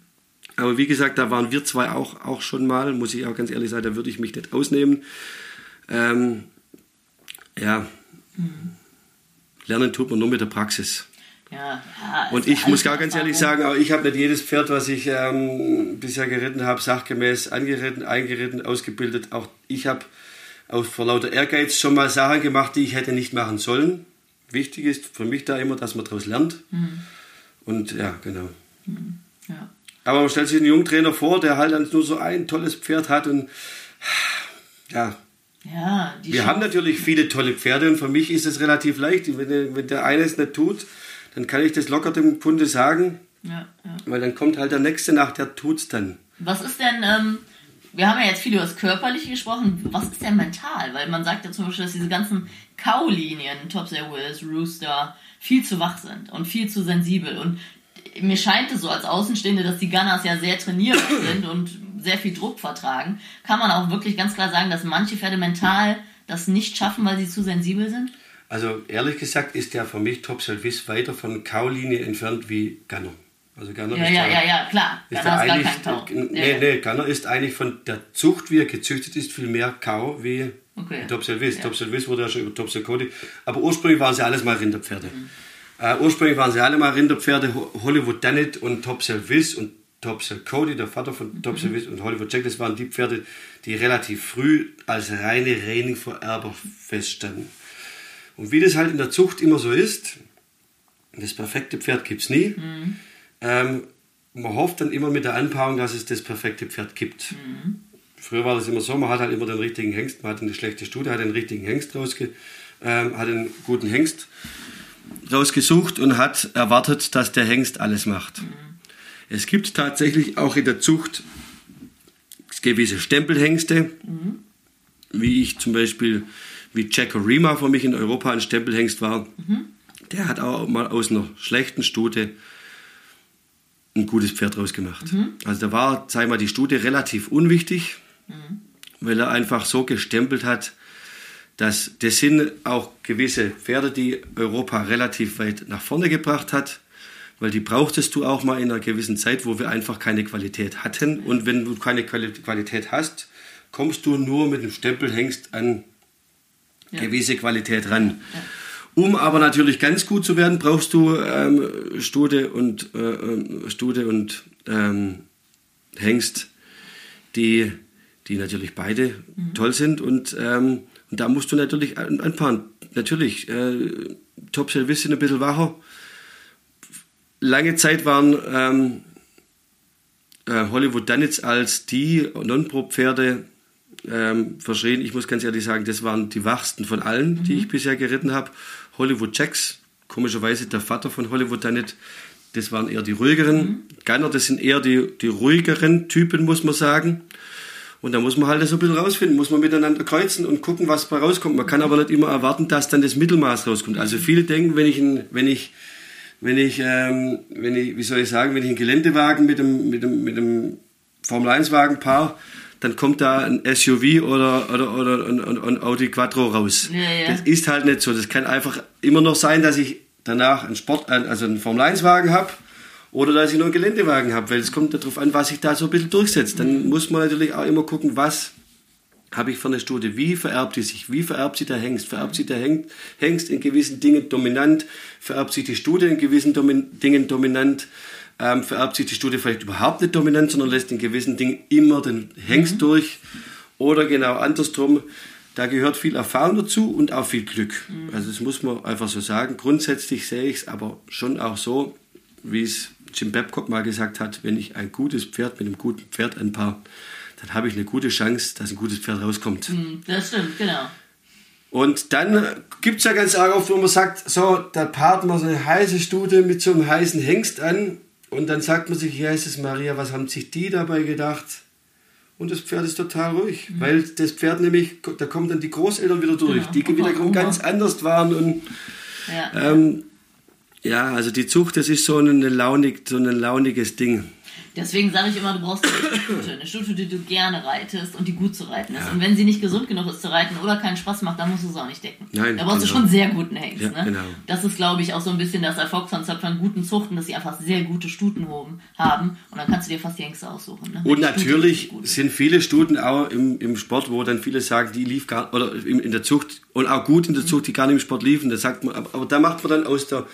Aber wie gesagt, da waren wir zwei auch, auch schon mal, muss ich auch ganz ehrlich sagen, da würde ich mich nicht ausnehmen. Ähm, ja, mhm. lernen tut man nur mit der Praxis. Ja, ja, und ich muss gar ganz ehrlich sagen, auch ich habe nicht jedes Pferd, was ich ähm, bisher geritten habe, sachgemäß angeritten, eingeritten, ausgebildet. Auch ich habe vor lauter Ehrgeiz schon mal Sachen gemacht, die ich hätte nicht machen sollen. Wichtig ist für mich da immer, dass man daraus lernt. Mhm. Und ja, genau. Ja. Aber man stellt sich einen jungen Trainer vor, der halt dann nur so ein tolles Pferd hat und ja, Ja, die wir haben natürlich viele tolle Pferde und für mich ist es relativ leicht. Wenn der, wenn der eine es nicht tut, dann kann ich das locker dem Kunde sagen, ja, ja. weil dann kommt halt der nächste nach, der tut's dann. Was ist denn, ähm, wir haben ja jetzt viel über das Körperliche gesprochen, was ist denn mental? Weil man sagt ja zum Beispiel, dass diese ganzen Kaulinien, Topsail Wills, Rooster, viel zu wach sind und viel zu sensibel. Und mir scheint es so als Außenstehende, dass die Gunners ja sehr trainiert sind und sehr viel Druck vertragen. Kann man auch wirklich ganz klar sagen, dass manche Pferde mental das nicht schaffen, weil sie zu sensibel sind? Also ehrlich gesagt ist der für mich Top Selvis weiter von Kaulinie entfernt wie Gunner. Also Gunner Ja, ist ja, ja, ja, klar. Ist er ist gar eigentlich, kein Kau. Ja, nee, nee, Gunner ist eigentlich von der Zucht, wie er gezüchtet ist, viel mehr Kau wie Okay. Top Selvis. Ja. Top Selvis wurde ja schon über Top Cody. Aber ursprünglich waren sie alles mal Rinderpferde. Mhm. Äh, ursprünglich waren sie alle mal Rinderpferde. Ho- Hollywood Dunnett und Top Selvis und Top Cody, der Vater von Mhm. Top Selvis und Hollywood Jack, das waren die Pferde, die relativ früh als reine Reining-Vererber feststanden. Und wie das halt in der Zucht immer so ist, das perfekte Pferd gibt es nie. Ähm, man hofft dann immer mit der Anpaarung, dass es das perfekte Pferd gibt. Früher war das immer so, man hat halt immer den richtigen Hengst, man hat eine schlechte Studie, hat den richtigen Hengst rausge, ähm, hat einen guten Hengst rausgesucht und hat erwartet, dass der Hengst alles macht. Es gibt tatsächlich auch in der Zucht gewisse Stempelhengste, wie ich zum Beispiel, wie Jack Rima für mich in Europa ein Stempelhengst war. Der hat auch mal aus einer schlechten Stute ein gutes Pferd rausgemacht. Also da war, sag ich mal, die Stute relativ unwichtig, weil er einfach so gestempelt hat, dass das sind auch gewisse Pferde, die Europa relativ weit nach vorne gebracht hat, weil die brauchtest du auch mal in einer gewissen Zeit, wo wir einfach keine Qualität hatten. Und wenn du keine Quali- Qualität hast, kommst du nur mit dem Stempelhengst an Ja. gewisse Qualität ran. Um aber natürlich ganz gut zu werden, brauchst du ähm, Stute und, äh, ähm, Stute und ähm, Hengst, die, die natürlich beide toll sind. Und, ähm, und da musst du natürlich anpaaren. Natürlich, äh, Top Service sind ein bisschen wacher. Lange Zeit waren ähm, äh, Hollywood Dunnets als die Non-Pro-Pferde ähm, verschrien. Ich muss ganz ehrlich sagen, das waren die wachsten von allen, die ich bisher geritten habe. Hollywood Jacks, komischerweise der Vater von Hollywood Dunnet, das waren eher die ruhigeren. Gunner, das sind eher die, die ruhigeren Typen, muss man sagen. Und da muss man halt so ein bisschen rausfinden, muss man miteinander kreuzen und gucken, was bei rauskommt. Man kann aber nicht immer erwarten, dass dann das Mittelmaß rauskommt. Also viele denken, wenn ich, ein, wenn ich, wenn ich, ähm, wenn ich, wie soll ich sagen, wenn ich einen Geländewagen mit dem, mit dem, mit dem Formel 1 Wagen paar, dann kommt da ein SUV oder, oder, oder ein, ein, Audi Quattro raus. Ja, ja. Das ist halt nicht so. Das kann einfach immer noch sein, dass ich danach einen Sport, also einen Formel 1 Wagen habe oder dass ich nur einen Geländewagen habe, weil es kommt darauf an, was sich da so ein bisschen durchsetzt. Dann muss man natürlich auch immer gucken, was habe ich für eine Studie, wie vererbt die sich, wie vererbt sie der Hengst, vererbt sie der Heng- Hengst in gewissen Dingen dominant, vererbt sich die Studie in gewissen Domin Dingen dominant, ähm, vererbt sich die Studie vielleicht überhaupt nicht dominant, sondern lässt in gewissen Dingen immer den Hengst durch oder genau andersrum. Da gehört viel Erfahrung dazu und auch viel Glück. Also das muss man einfach so sagen. Grundsätzlich sehe ich es aber schon auch so, wie es Jim Babcock mal gesagt hat, wenn ich ein gutes Pferd mit einem guten Pferd anpaar, dann habe ich eine gute Chance, dass ein gutes Pferd rauskommt. Hm, Das stimmt, genau. Und dann gibt es ja ganz arg oft, wo man sagt, so, da paart man so eine heiße Stute mit so einem heißen Hengst an und dann sagt man sich, Jesus Maria, was haben sich die dabei gedacht? Und das Pferd ist total ruhig, weil das Pferd nämlich, da kommen dann die Großeltern wieder durch, Genau, die Opa, wiederum Oma. ganz anders waren und Ja. ähm, ja, also die Zucht, das ist so ein, launig, so ein launiges Ding. Deswegen sage ich immer, du brauchst eine Stute, eine Stute, die du gerne reitest und die gut zu reiten ist. Und wenn sie nicht gesund genug ist zu reiten oder keinen Spaß macht, dann musst du es auch nicht decken. Nein, da brauchst du genau. schon einen sehr guten Hengst. Ja, ne? genau. Das ist, glaube ich, auch so ein bisschen das Erfolgskonzept von guten Zuchten, dass sie einfach sehr gute Stuten haben. Und dann kannst du dir fast die Hengste aussuchen. Ne? Und natürlich sind viele Stuten auch im, im Sport, wo dann viele sagen, die lief gar oder in, in der Zucht und auch gut in der Zucht, die gar nicht im Sport liefen. Da sagt man, aber, aber da macht man dann aus der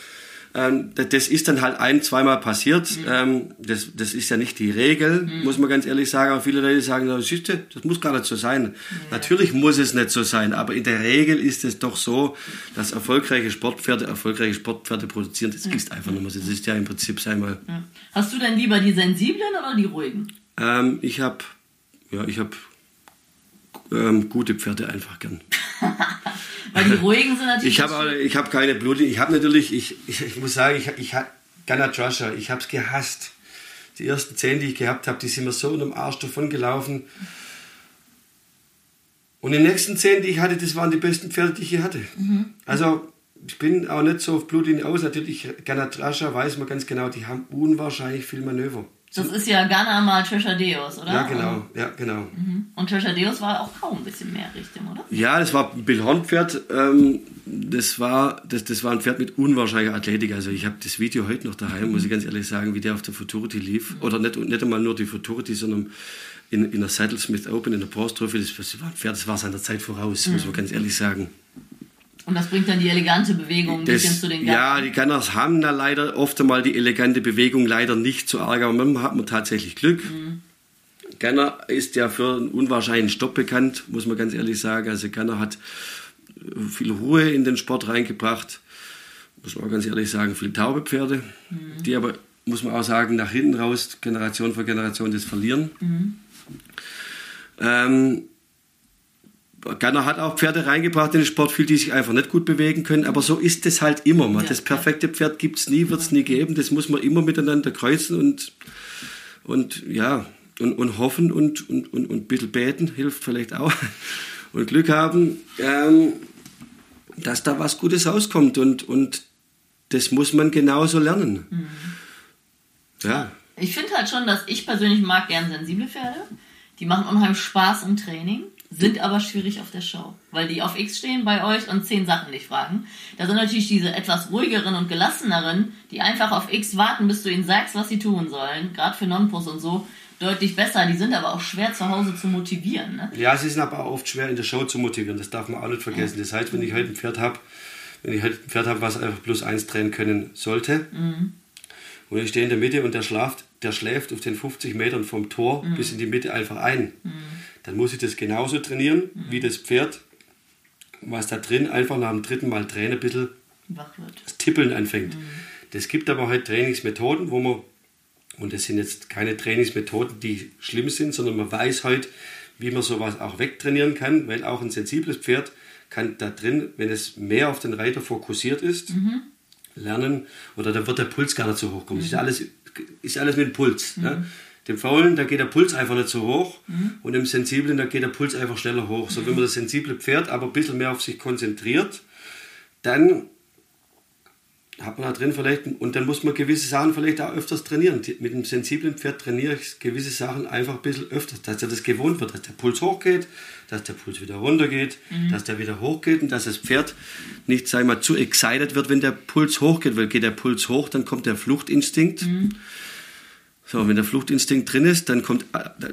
Ähm, das ist dann halt ein, zweimal passiert. Mhm. Ähm, das, das ist ja nicht die Regel, mhm. muss man ganz ehrlich sagen. Aber viele Leute sagen, das, ist, das muss gar nicht so sein. Ja. Natürlich muss es nicht so sein, aber in der Regel ist es doch so, dass erfolgreiche Sportpferde erfolgreiche Sportpferde produzieren. Das ja. ist einfach nur so. Das ist ja im Prinzip einmal. Ja. Hast du denn lieber die sensiblen oder die ruhigen? Ähm, ich habe ja, ich habe ähm, gute Pferde einfach gern. Weil die ruhigen sind natürlich. Ich habe ich hab keine Blut. Ich habe natürlich, ich, ich, ich, muss sagen, ich, ich habe Ghana Joshua, ich habe es gehasst. Die ersten zehn, die ich gehabt habe, die sind mir so in dem Arsch davon gelaufen. Und die nächsten zehn, die ich hatte, das waren die besten Pferde, die ich hier hatte. Mhm. Also ich bin auch nicht so auf Blutlinie aus. Natürlich, Joshua weiß man ganz genau, die haben unwahrscheinlich viel Manöver. Das ist ja Ghana mal Deus, oder? Ja, genau. Ja, genau. Mhm. Und Deus war auch kaum ein bisschen mehr Richtung, oder? Ja, das war ein Bill Horn-Pferd. Ähm, das, war, das, das war ein Pferd mit unwahrscheinlicher Athletik. Also ich habe das Video heute noch daheim, muss ich ganz ehrlich sagen, wie der auf der Futurity lief. Mhm. Oder nicht, nicht einmal nur die Futurity, sondern in, in der Saddlesmith Open, in der Bronze Trophy. Das, das war ein Pferd, das war seiner Zeit voraus, mhm. muss man ganz ehrlich sagen. Und das bringt dann die elegante Bewegung das, zu den Garten. Ja, die Gunners haben da leider oft einmal die elegante Bewegung leider nicht zu arg, aber manchmal hat man tatsächlich Glück. Mhm. Gunner ist ja für einen unwahrscheinlichen Stopp bekannt, muss man ganz ehrlich sagen. Also Gunner hat viel Ruhe in den Sport reingebracht, muss man auch ganz ehrlich sagen, viele taube Pferde, mhm. die aber, muss man auch sagen, nach hinten raus Generation für Generation das verlieren. Mhm. Ähm, Ganner hat auch Pferde reingebracht in den Sport, die sich einfach nicht gut bewegen können, aber so ist es halt immer. Man. Ja, das perfekte Pferd gibt es nie, wird es nie geben. Das muss man immer miteinander kreuzen und, und ja, und, und hoffen und, und, und, und ein bisschen beten, hilft vielleicht auch. Und Glück haben, ähm, dass da was Gutes rauskommt. Und, und das muss man genauso lernen. Mhm. Ja. Ich finde halt schon, dass ich persönlich mag gern sensible Pferde. Die machen unheimlich Spaß im Training sind aber schwierig auf der Show, weil die auf X stehen bei euch und zehn Sachen nicht fragen. Da sind natürlich diese etwas ruhigeren und gelasseneren, die einfach auf X warten, bis du ihnen sagst, was sie tun sollen, gerade für Nonpus und so, deutlich besser. Die sind aber auch schwer zu Hause zu motivieren. Ne? Ja, sie sind aber auch oft schwer in der Show zu motivieren, das darf man auch nicht vergessen. Das heißt, wenn ich heute ein Pferd habe, wenn ich heute ein Pferd habe, was einfach plus eins drehen können sollte, mhm. und ich stehe in der Mitte und der schlaft, der schläft auf den 50 Metern vom Tor mhm. bis in die Mitte einfach ein. Mhm dann muss ich das genauso trainieren mhm. wie das Pferd, was da drin einfach nach dem dritten Mal Tränen ein bisschen das Tippeln anfängt. Mhm. Das gibt aber halt Trainingsmethoden, wo man, und das sind jetzt keine Trainingsmethoden, die schlimm sind, sondern man weiß halt, wie man sowas auch wegtrainieren kann, weil auch ein sensibles Pferd kann da drin, wenn es mehr auf den Reiter fokussiert ist, mhm. lernen, oder dann wird der Puls gar nicht so hoch kommen. Mhm. Ist, alles, ist alles mit Puls. Mhm. Ja? Dem Faulen, da geht der Puls einfach nicht so hoch mhm. und im Sensiblen, da geht der Puls einfach schneller hoch. So, wenn man das sensible Pferd aber ein bisschen mehr auf sich konzentriert, dann hat man da drin vielleicht, und dann muss man gewisse Sachen vielleicht auch öfters trainieren. Mit einem sensiblen Pferd trainiere ich gewisse Sachen einfach ein bisschen öfters, dass er das gewohnt wird, dass der Puls hochgeht, dass der Puls wieder runtergeht, mhm. dass der wieder hochgeht und dass das Pferd nicht, sag ich mal, zu excited wird, wenn der Puls hochgeht, weil geht der Puls hoch, dann kommt der Fluchtinstinkt. Mhm. So, wenn der Fluchtinstinkt drin ist, dann kommt,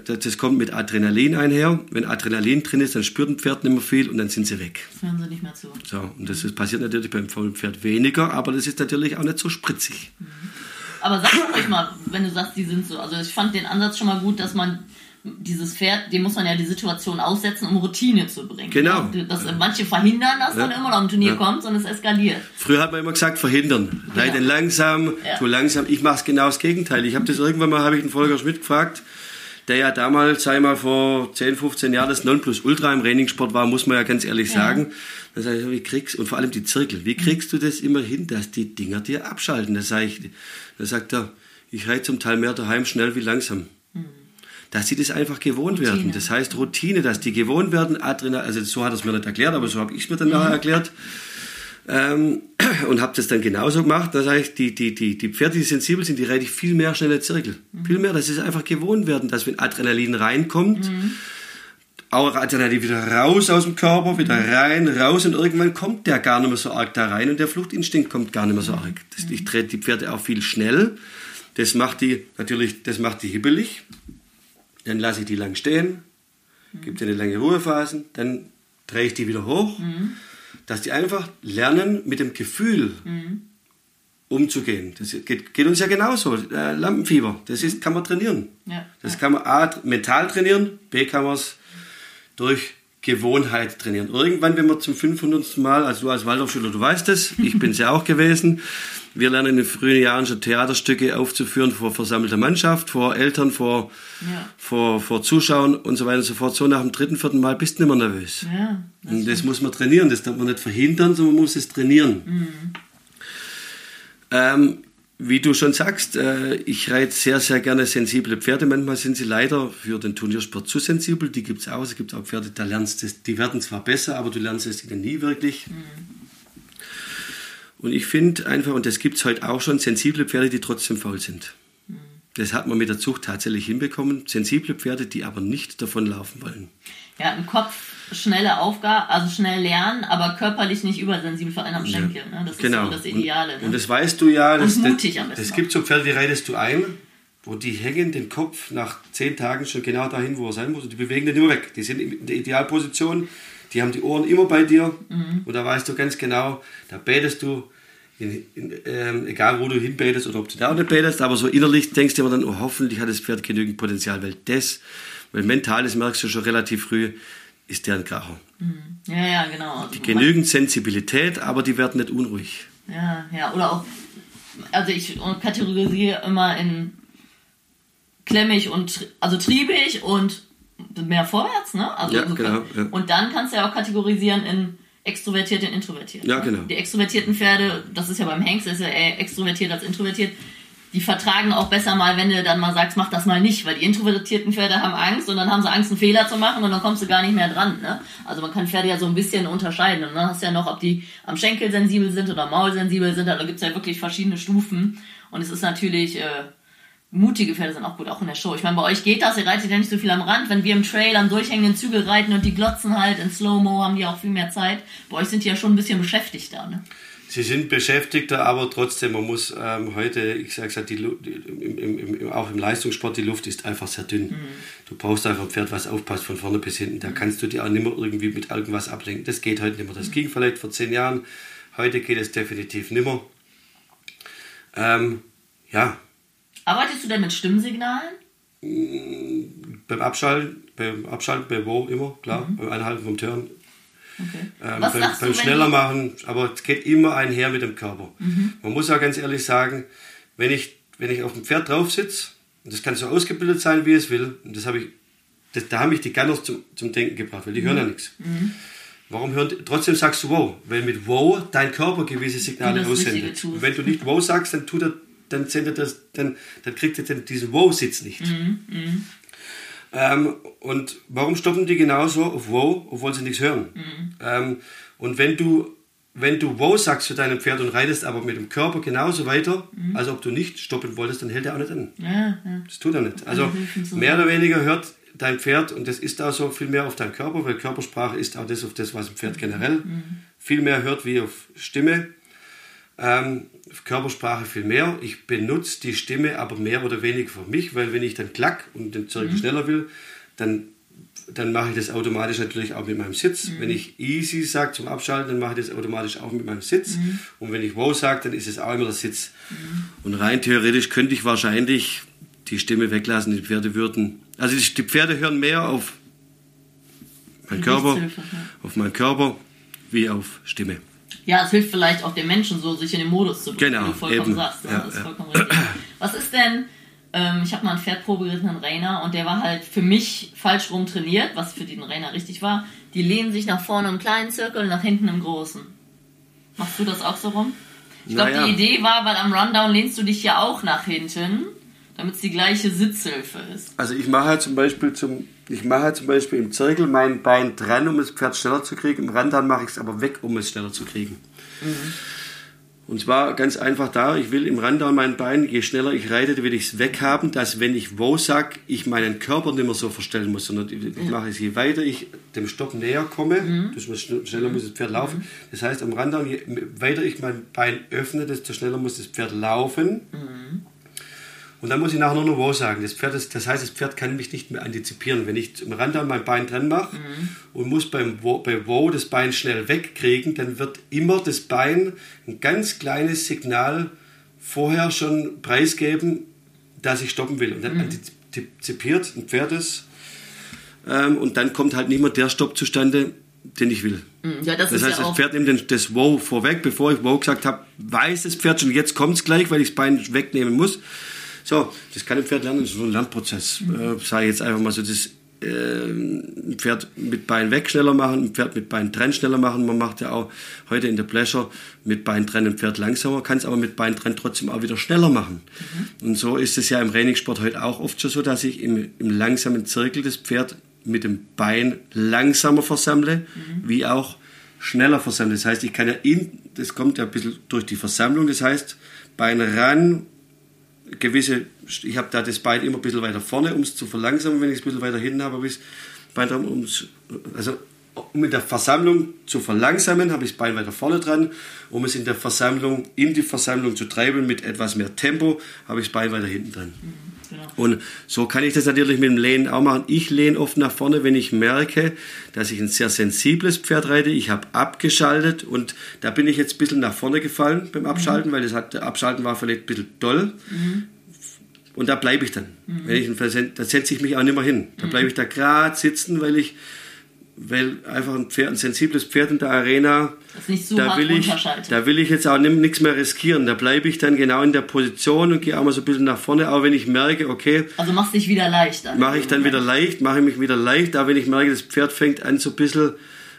das kommt mit Adrenalin einher. Wenn Adrenalin drin ist, dann spürt ein Pferd nicht mehr viel und dann sind sie weg. Hören sie nicht mehr zu. So, und das ist, passiert natürlich beim Pferd weniger, aber das ist natürlich auch nicht so spritzig. Mhm. Aber sag doch mal, wenn du sagst, die sind so, also ich fand den Ansatz schon mal gut, dass man dieses Pferd, dem muss man ja die Situation aussetzen, um Routine zu bringen. Genau. Das, manche verhindern das ja. dann immer, noch im Turnier ja. kommt, sondern es eskaliert. Früher hat man immer gesagt, verhindern. Leiden ja. langsam, ja. tu langsam. Ich mache es genau das Gegenteil. Ich habe das irgendwann mal, habe ich den Volker Schmidt gefragt, der ja damals, sei mal vor 10, 15 Jahren das Nonplusultra im Trainingssport war, muss man ja ganz ehrlich sagen. Da sage ich, wie kriegst und vor allem die Zirkel, wie kriegst du das immer hin, dass die Dinger dir abschalten? Da sage ich, da sagt er, ich reite zum Teil mehr daheim schnell wie langsam. Mhm dass sie das einfach gewohnt Routine. werden. Das heißt Routine, dass die gewohnt werden, Adrenal, also so hat er es mir nicht erklärt, aber so habe ich es mir dann mhm. nachher erklärt. Ähm, und habe das dann genauso gemacht. Da sage ich, die, die, die, die Pferde, die sensibel sind, die reite ich viel mehr schnelle Zirkel. Mhm. Viel mehr, dass sie einfach gewohnt werden, dass wenn Adrenalin reinkommt, mhm. auch Adrenalin wieder raus aus dem Körper, wieder mhm. rein, raus und irgendwann kommt der gar nicht mehr so arg da rein und der Fluchtinstinkt kommt gar nicht mehr so mhm. arg. Das, ich trete die Pferde auch viel schnell. Das macht die natürlich, das macht die hibbelig. Dann lasse ich die lang stehen, mhm. gebe denen lange Ruhephasen, dann drehe ich die wieder hoch, mhm. dass die einfach lernen mit dem Gefühl, mhm. umzugehen. Das geht, geht uns ja genauso. Äh, Lampenfieber, das ist, kann man trainieren. Ja. Das kann man A, mental trainieren, B, kann man es durch Gewohnheit trainieren. Irgendwann, wenn wir zum 500. Mal, also du als Waldorfschüler, du weißt es, ich bin es ja auch gewesen, wir lernen in den frühen Jahren schon Theaterstücke aufzuführen vor versammelter Mannschaft, vor Eltern, vor, Ja. vor, vor Zuschauern und so weiter und so fort. So nach dem dritten, vierten Mal bist du nicht mehr nervös. Ja, Und das muss man trainieren, das darf man nicht verhindern, sondern man muss es trainieren. Ähm, wie du schon sagst, äh, ich reite sehr, sehr gerne sensible Pferde. Manchmal sind sie leider für den Turniersport zu sensibel. Die gibt es auch. Es gibt auch Pferde, da lernst du, es- die werden zwar besser, aber du lernst es ihnen nie wirklich. Und ich finde einfach, und das gibt es heute auch schon, sensible Pferde, die trotzdem faul sind. Das hat man mit der Zucht tatsächlich hinbekommen. Sensible Pferde, die aber nicht davonlaufen wollen. Ja, im Kopf schnelle Aufgabe, also schnell lernen, aber körperlich nicht übersensibel für einen am Schenkel. Ne? Das Genau. ist so das Ideale. Und, ne? und das weißt du ja. Das, mutig das, am besten auch. gibt so Pferde, die reitest du ein, wo die hängen den Kopf nach zehn Tagen schon genau dahin, wo er sein muss. Und die bewegen den immer weg. Die sind in der Idealposition, die haben die Ohren immer bei dir. Mhm. Und da weißt du ganz genau, da betest du, in, in, ähm, egal wo du hinbetest oder ob du da auch nicht betest, aber so innerlich denkst du immer dann, oh, hoffentlich hat das Pferd genügend Potenzial, weil das, weil mental, das merkst du schon relativ früh, ist der ein Kracher. ja, ja, genau. Also, Genügend Sensibilität, aber die werden nicht unruhig. Ja, ja, oder auch, also ich kategorisiere immer in klemmig und, also triebig und mehr vorwärts, ne? Also Ja, so genau, ja. Und dann kannst du ja auch kategorisieren in extrovertiert und introvertiert. Ja, ne? genau. Die extrovertierten Pferde, das ist ja beim Hengst, ist ja extrovertiert als introvertiert, die vertragen auch besser mal, wenn du dann mal sagst, mach das mal nicht, weil die introvertierten Pferde haben Angst und dann haben sie Angst, einen Fehler zu machen und dann kommst du gar nicht mehr dran. Ne? Also man kann Pferde ja so ein bisschen unterscheiden und dann hast du ja noch, ob die am Schenkel sensibel sind oder maulsensibel sind, da gibt es ja wirklich verschiedene Stufen und es ist natürlich, äh, mutige Pferde sind auch gut, auch in der Show. Ich meine, bei euch geht das, ihr reitet ja nicht so viel am Rand, wenn wir im Trail am durchhängenden Zügel reiten und die glotzen halt in Slow-Mo, haben die auch viel mehr Zeit. Bei euch sind die ja schon ein bisschen beschäftigt da, ne? Sie sind Beschäftigter, aber trotzdem, man muss ähm, heute, ich sage es die, Lu- die, im, im, im, auch im Leistungssport, die Luft ist einfach sehr dünn. Du brauchst einfach ein Pferd, was aufpasst von vorne bis hinten. Da kannst du dir auch nicht mehr irgendwie mit irgendwas ablenken. Das geht heute nicht mehr. Das ging vielleicht vor zehn Jahren. Heute geht es definitiv nicht mehr. Ähm, ja, Arbeitest du denn mit Stimmsignalen? beim Abschalten, beim Abschalten, bei wo immer, klar, beim Einhalten vom Turn, Okay. Ähm, Was beim, beim du, schneller machen, aber es geht immer einher mit dem Körper. Man muss auch ganz ehrlich sagen, wenn ich, wenn ich auf dem Pferd drauf sitze, und das kann so ausgebildet sein, wie es will, und das habe ich, das, da haben mich die Gunners zum, zum Denken gebracht, weil die hören ja nichts. Warum hören die, trotzdem sagst du wow, weil mit wow dein Körper gewisse Signale aussendet. Und wenn du nicht wow sagst, dann tut er, dann sendet das, dann, dann kriegt er den, diesen wow-Sitz nicht. Ähm, und warum stoppen die genauso auf Wow, obwohl sie nichts hören? Ähm, und wenn du, wenn du Wow sagst für dein Pferd und reitest aber mit dem Körper genauso weiter, als ob du nicht stoppen wolltest, dann hält er auch nicht an. Ja, ja. Das tut er nicht. Also mehr oder weniger hört dein Pferd, und das ist auch so viel mehr auf deinen Körper, weil Körpersprache ist auch das auf das, was ein Pferd generell viel mehr hört wie auf Stimme. Ähm, Körpersprache viel mehr. Ich benutze die Stimme aber mehr oder weniger für mich, weil wenn ich dann klack und den Zirkel schneller will, dann, dann mache ich das automatisch natürlich auch mit meinem Sitz. Wenn ich easy sage zum Abschalten, dann mache ich das automatisch auch mit meinem Sitz. Und wenn ich wow sage, dann ist es auch immer der Sitz. Und rein theoretisch könnte ich wahrscheinlich die Stimme weglassen, die Pferde würden. Also die Pferde hören mehr auf meinen Körper, auf meinen Körper wie auf Stimme. Ja, es hilft vielleicht auch dem Menschen so, sich in den Modus zu bringen, Genau, wie du vollkommen eben. sagst. ne? Ja, das ist ja. vollkommen richtig. Was ist denn, ähm, ich habe mal ein Pferd proberitten, einen Rainer, und der war halt für mich falsch rum trainiert, was für den Rainer richtig war. Die lehnen sich nach vorne im kleinen Zirkel, nach hinten im großen. Machst du das auch so rum? Ich glaube, Naja. die Idee war, weil am Rundown lehnst du dich ja auch nach hinten, damit es die gleiche Sitzhilfe ist. Also ich mache halt zum Beispiel zum, ich mache zum Beispiel im Zirkel mein Bein dran, um das Pferd schneller zu kriegen. Im Randan mache ich es aber weg, um es schneller zu kriegen. Und zwar ganz einfach da, ich will im Randan mein Bein, je schneller ich reite, will ich es weghaben, dass wenn ich wo sag, ich meinen Körper nicht mehr so verstellen muss, sondern ich, mache es, je weiter ich dem Stopp näher komme, desto schn- schneller muss das Pferd laufen. Das heißt, am Randan, je weiter ich mein Bein öffne, desto schneller muss das Pferd laufen. Und dann muss ich nachher nur noch Wow sagen. Das, Pferd ist, das heißt, das Pferd kann mich nicht mehr antizipieren. Wenn ich im Randall mein Bein dran mache und muss beim wow, bei Wow das Bein schnell wegkriegen, dann wird immer das Bein ein ganz kleines Signal vorher schon preisgeben, dass ich stoppen will. Und dann antizipiert ein Pferd ist. Ähm, und dann kommt halt nicht mehr der Stopp zustande, den ich will. Ja, das, Das heißt, ja das. Pferd nimmt den- das Wow vorweg, bevor ich Wow gesagt habe, weiß das Pferd schon, jetzt kommt es gleich, weil ich das Bein wegnehmen muss. So, das kann ein Pferd lernen, das ist so ein Lernprozess. Äh, sage ich jetzt einfach mal so, das äh, ein Pferd mit Bein weg schneller machen, ein Pferd mit Bein dran schneller machen. Man macht ja auch heute in der Pleasure mit Bein dran ein Pferd langsamer, kann es aber mit Bein dran trotzdem auch wieder schneller machen. Und so ist es ja im Trainingssport heute auch oft schon so, dass ich im, im langsamen Zirkel das Pferd mit dem Bein langsamer versammle, wie auch schneller versammle. Das heißt, ich kann ja in, das kommt ja ein bisschen durch die Versammlung, das heißt, Bein ran, gewisse, ich habe da das Bein immer ein bisschen weiter vorne, um es zu verlangsamen, wenn ich es ein bisschen weiter hinten habe, habe ich Bein dran, um's, also um mit der Versammlung zu verlangsamen, habe ich das Bein weiter vorne dran, um es in der Versammlung, in die Versammlung zu treiben mit etwas mehr Tempo, habe ich das Bein weiter hinten dran. Und so kann ich das natürlich mit dem Lehnen auch machen. Ich lehne oft nach vorne, wenn ich merke, dass ich ein sehr sensibles Pferd reite. Ich habe abgeschaltet und da bin ich jetzt ein bisschen nach vorne gefallen beim Abschalten, weil das hat, Abschalten war vielleicht ein bisschen doll. Und da bleibe ich dann. Wenn ich, ein Versend- da setze ich mich auch nicht mehr hin. Da bleibe ich da gerade sitzen, weil ich, weil einfach ein, Pferd, ein sensibles Pferd in der Arena, Das nicht so da will ich, da will ich jetzt auch nichts mehr riskieren. Da bleibe ich dann genau in der Position und gehe auch mal so ein bisschen nach vorne, auch wenn ich merke, okay, Also machst dich wieder leicht an. mache ich dann wieder leicht, mache ich mich wieder leicht, auch wenn ich merke, das Pferd fängt an so ein bisschen,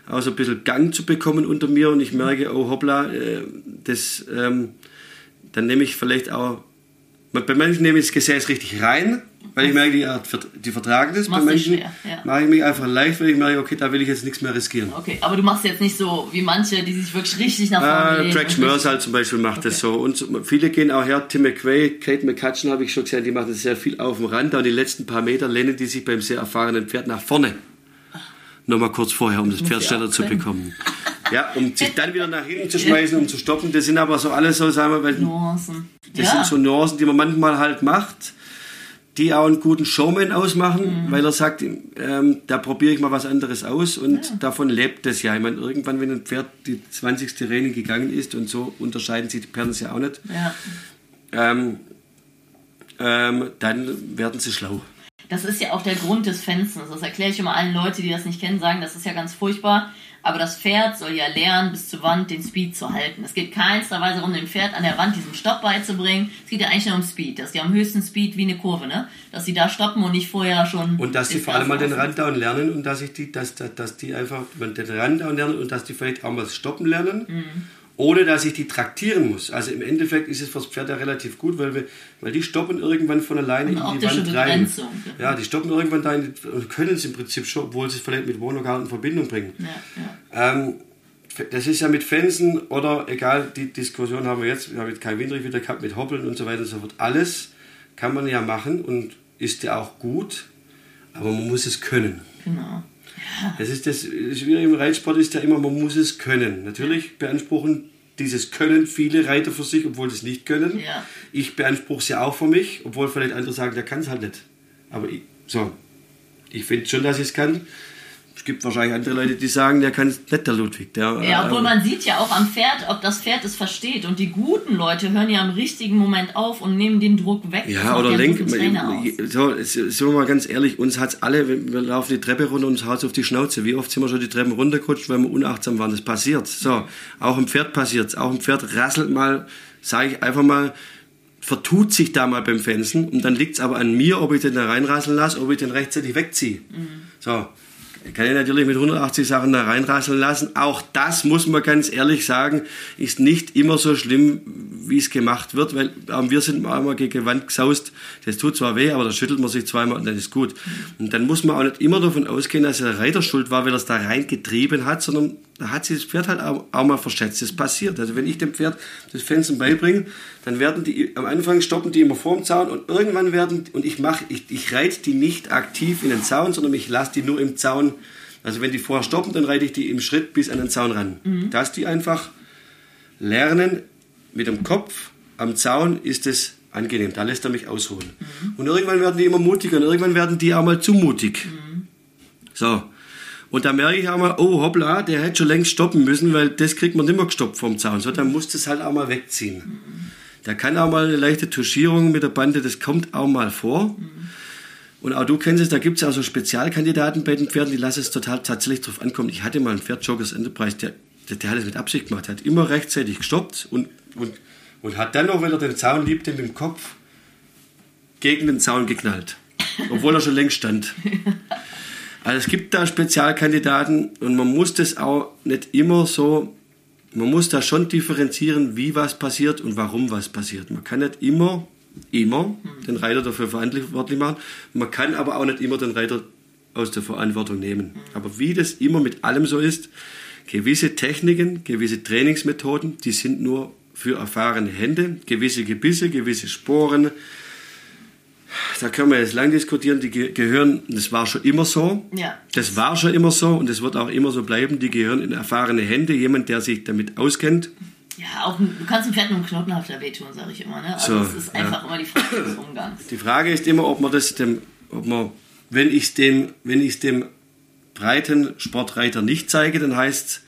auch so ein bisschen Gang zu bekommen unter mir und ich merke, oh hoppla, äh, das, ähm, dann nehme ich vielleicht auch, bei manchen nehme ich das Gesäß richtig rein, weil ich merke, die, äh, die vertragen das. Bei schwer, ja. mache ich mich einfach leicht, weil ich merke, okay, da will ich jetzt nichts mehr riskieren. Okay, aber du machst jetzt nicht so wie manche, die sich wirklich richtig nach vorne Äh, lehnen. Drax und Mercer halt zum Beispiel macht das so. Und viele gehen auch her, Tim McQuay, Kate McCutcheon habe ich schon gesehen, die machen das sehr viel auf dem Rand. Und die letzten paar Meter lehnen die sich beim sehr erfahrenen Pferd nach vorne. Nochmal kurz vorher, um das Pferd schneller zu bekommen. Ja, um sich dann wieder nach hinten zu schmeißen, um zu stoppen. Das sind aber so alles so, sagen wir, weil Nuancen. das ja. sind so Nuancen, die man manchmal halt macht, die auch einen guten Showman ausmachen, Mhm. weil er sagt, ähm, da probiere ich mal was anderes aus und davon lebt es ja. Ich meine, irgendwann, wenn ein Pferd die 20. Rennen gegangen ist und so unterscheiden sich die Pferden ja auch nicht, ja. ähm, ähm, dann werden sie schlau. Das ist ja auch der Grund des Fenstens. Das erkläre ich immer allen Leuten, die das nicht kennen, sagen, das ist ja ganz furchtbar. Aber das Pferd soll ja lernen, bis zur Wand den Speed zu halten. Es geht keinster Weise darum, dem Pferd an der Wand diesen Stopp beizubringen. Es geht ja eigentlich nur um Speed, dass die am höchsten Speed wie eine Kurve, ne? Dass sie da stoppen und nicht vorher schon. Und dass die den vor allem mal den. Rundown lernen und dass ich die, dass, dass, dass die einfach den Rundown lernen und dass die vielleicht auch mal Stoppen lernen, Mhm. Ohne dass ich die traktieren muss. Also im Endeffekt ist es fürs Pferd ja relativ gut, weil, wir, weil die stoppen irgendwann von alleine Eine in die Wand rein. Begrenzung, genau. Ja, die stoppen irgendwann da und können es im Prinzip schon, obwohl sie es vielleicht mit Wohnlokaten in Verbindung bringen. Ja, ja. Ähm, das ist ja mit Fensen oder egal, die Diskussion haben wir jetzt, wir haben jetzt kein Windrich wieder gehabt mit Hoppeln und so weiter und so fort. Alles kann man ja machen und ist ja auch gut, aber man muss es können. Genau. Das ist das Schwierige im Reitsport ist ja immer, man muss es können. Natürlich beanspruchen dieses Können viele Reiter für sich, obwohl sie es nicht können. Ja. Ich beanspruche es ja auch für mich, obwohl vielleicht andere sagen, der kann es halt nicht. Aber ich, so, ich finde schon, dass ich es kann. Es gibt wahrscheinlich andere Leute, die sagen, der kann es nicht, der Ludwig. Der, Ja, obwohl äh, man sieht ja auch am Pferd, ob das Pferd es versteht. Und die guten Leute hören ja im richtigen Moment auf und nehmen den Druck weg. Ja, oder einen lenk. guten Trainer aus. So, wir mal ganz ehrlich, uns hat's alle, wir laufen die Treppe runter und uns haut's auf die Schnauze. Wie oft sind wir schon die Treppen runtergerutscht, weil wir unachtsam waren? Das passiert. So, auch im Pferd passiert's. Auch im Pferd rasselt mal, sage ich einfach mal, vertut sich da mal beim Fensen und dann liegt's aber an mir, ob ich den da reinrasseln lasse, ob ich den rechtzeitig wegziehe. So. Kann ich natürlich mit 180 Sachen da reinrasseln lassen. Auch das muss man ganz ehrlich sagen, ist nicht immer so schlimm, wie es gemacht wird, weil ähm, wir sind mal einmal gegen Wand gesaust. Das tut zwar weh, aber da schüttelt man sich zweimal und dann ist gut. Und dann muss man auch nicht immer davon ausgehen, dass der Reiter schuld war, weil er es da reingetrieben hat, sondern da hat sich das Pferd halt auch, auch mal verschätzt. Das passiert. Also wenn ich dem Pferd das Fenster beibringe, dann werden die, am Anfang stoppen die immer vorm Zaun und irgendwann werden, und ich mache, ich, ich reite die nicht aktiv in den Zaun, sondern ich lasse die nur im Zaun. Also wenn die vorher stoppen, dann reite ich die im Schritt bis an den Zaun ran. Dass die einfach lernen, mit dem Kopf am Zaun ist es angenehm. Da lässt er mich ausholen. Und irgendwann werden die immer mutiger und irgendwann werden die auch mal zu mutig. So. Und da merke ich auch mal, oh hoppla, der hätte schon längst stoppen müssen, weil das kriegt man nicht mehr gestoppt vom Zaun. So, dann muss das halt auch mal wegziehen. Da kann auch mal eine leichte Tuschierung mit der Bande, das kommt auch mal vor. Und auch du kennst es, da gibt es auch so Spezialkandidaten bei den Pferden, die lassen es total tatsächlich drauf ankommen. Ich hatte mal ein Pferd, Jokers Enterprise, der, der, der hat es mit Absicht gemacht, hat immer rechtzeitig gestoppt und, und, und hat dann noch, wenn er den Zaun liebte, mit dem Kopf gegen den Zaun geknallt. Obwohl er schon längst stand. Also es gibt da Spezialkandidaten und man muss das auch nicht immer so, man muss da schon differenzieren, wie was passiert und warum was passiert. Man kann nicht immer, immer den Reiter dafür verantwortlich machen. Man kann aber auch nicht immer den Reiter aus der Verantwortung nehmen. Aber wie das immer mit allem so ist, gewisse Techniken, gewisse Trainingsmethoden, die sind nur für erfahrene Hände, gewisse Gebisse, gewisse Sporen, da können wir jetzt lang diskutieren, die gehören, das war schon immer so. Ja. Das war schon immer so und das wird auch immer so bleiben. Die gehören in erfahrene Hände, jemand, der sich damit auskennt. Ja, auch du kannst dem Pferd nur knotenhafter wehtun, sage ich immer. Ne? Also es ist einfach ja. immer die Frage des Umgangs. Die Frage ist immer, ob man das dem, ob man, wenn ich dem, wenn ich dem breiten Sportreiter nicht zeige, dann heißt es,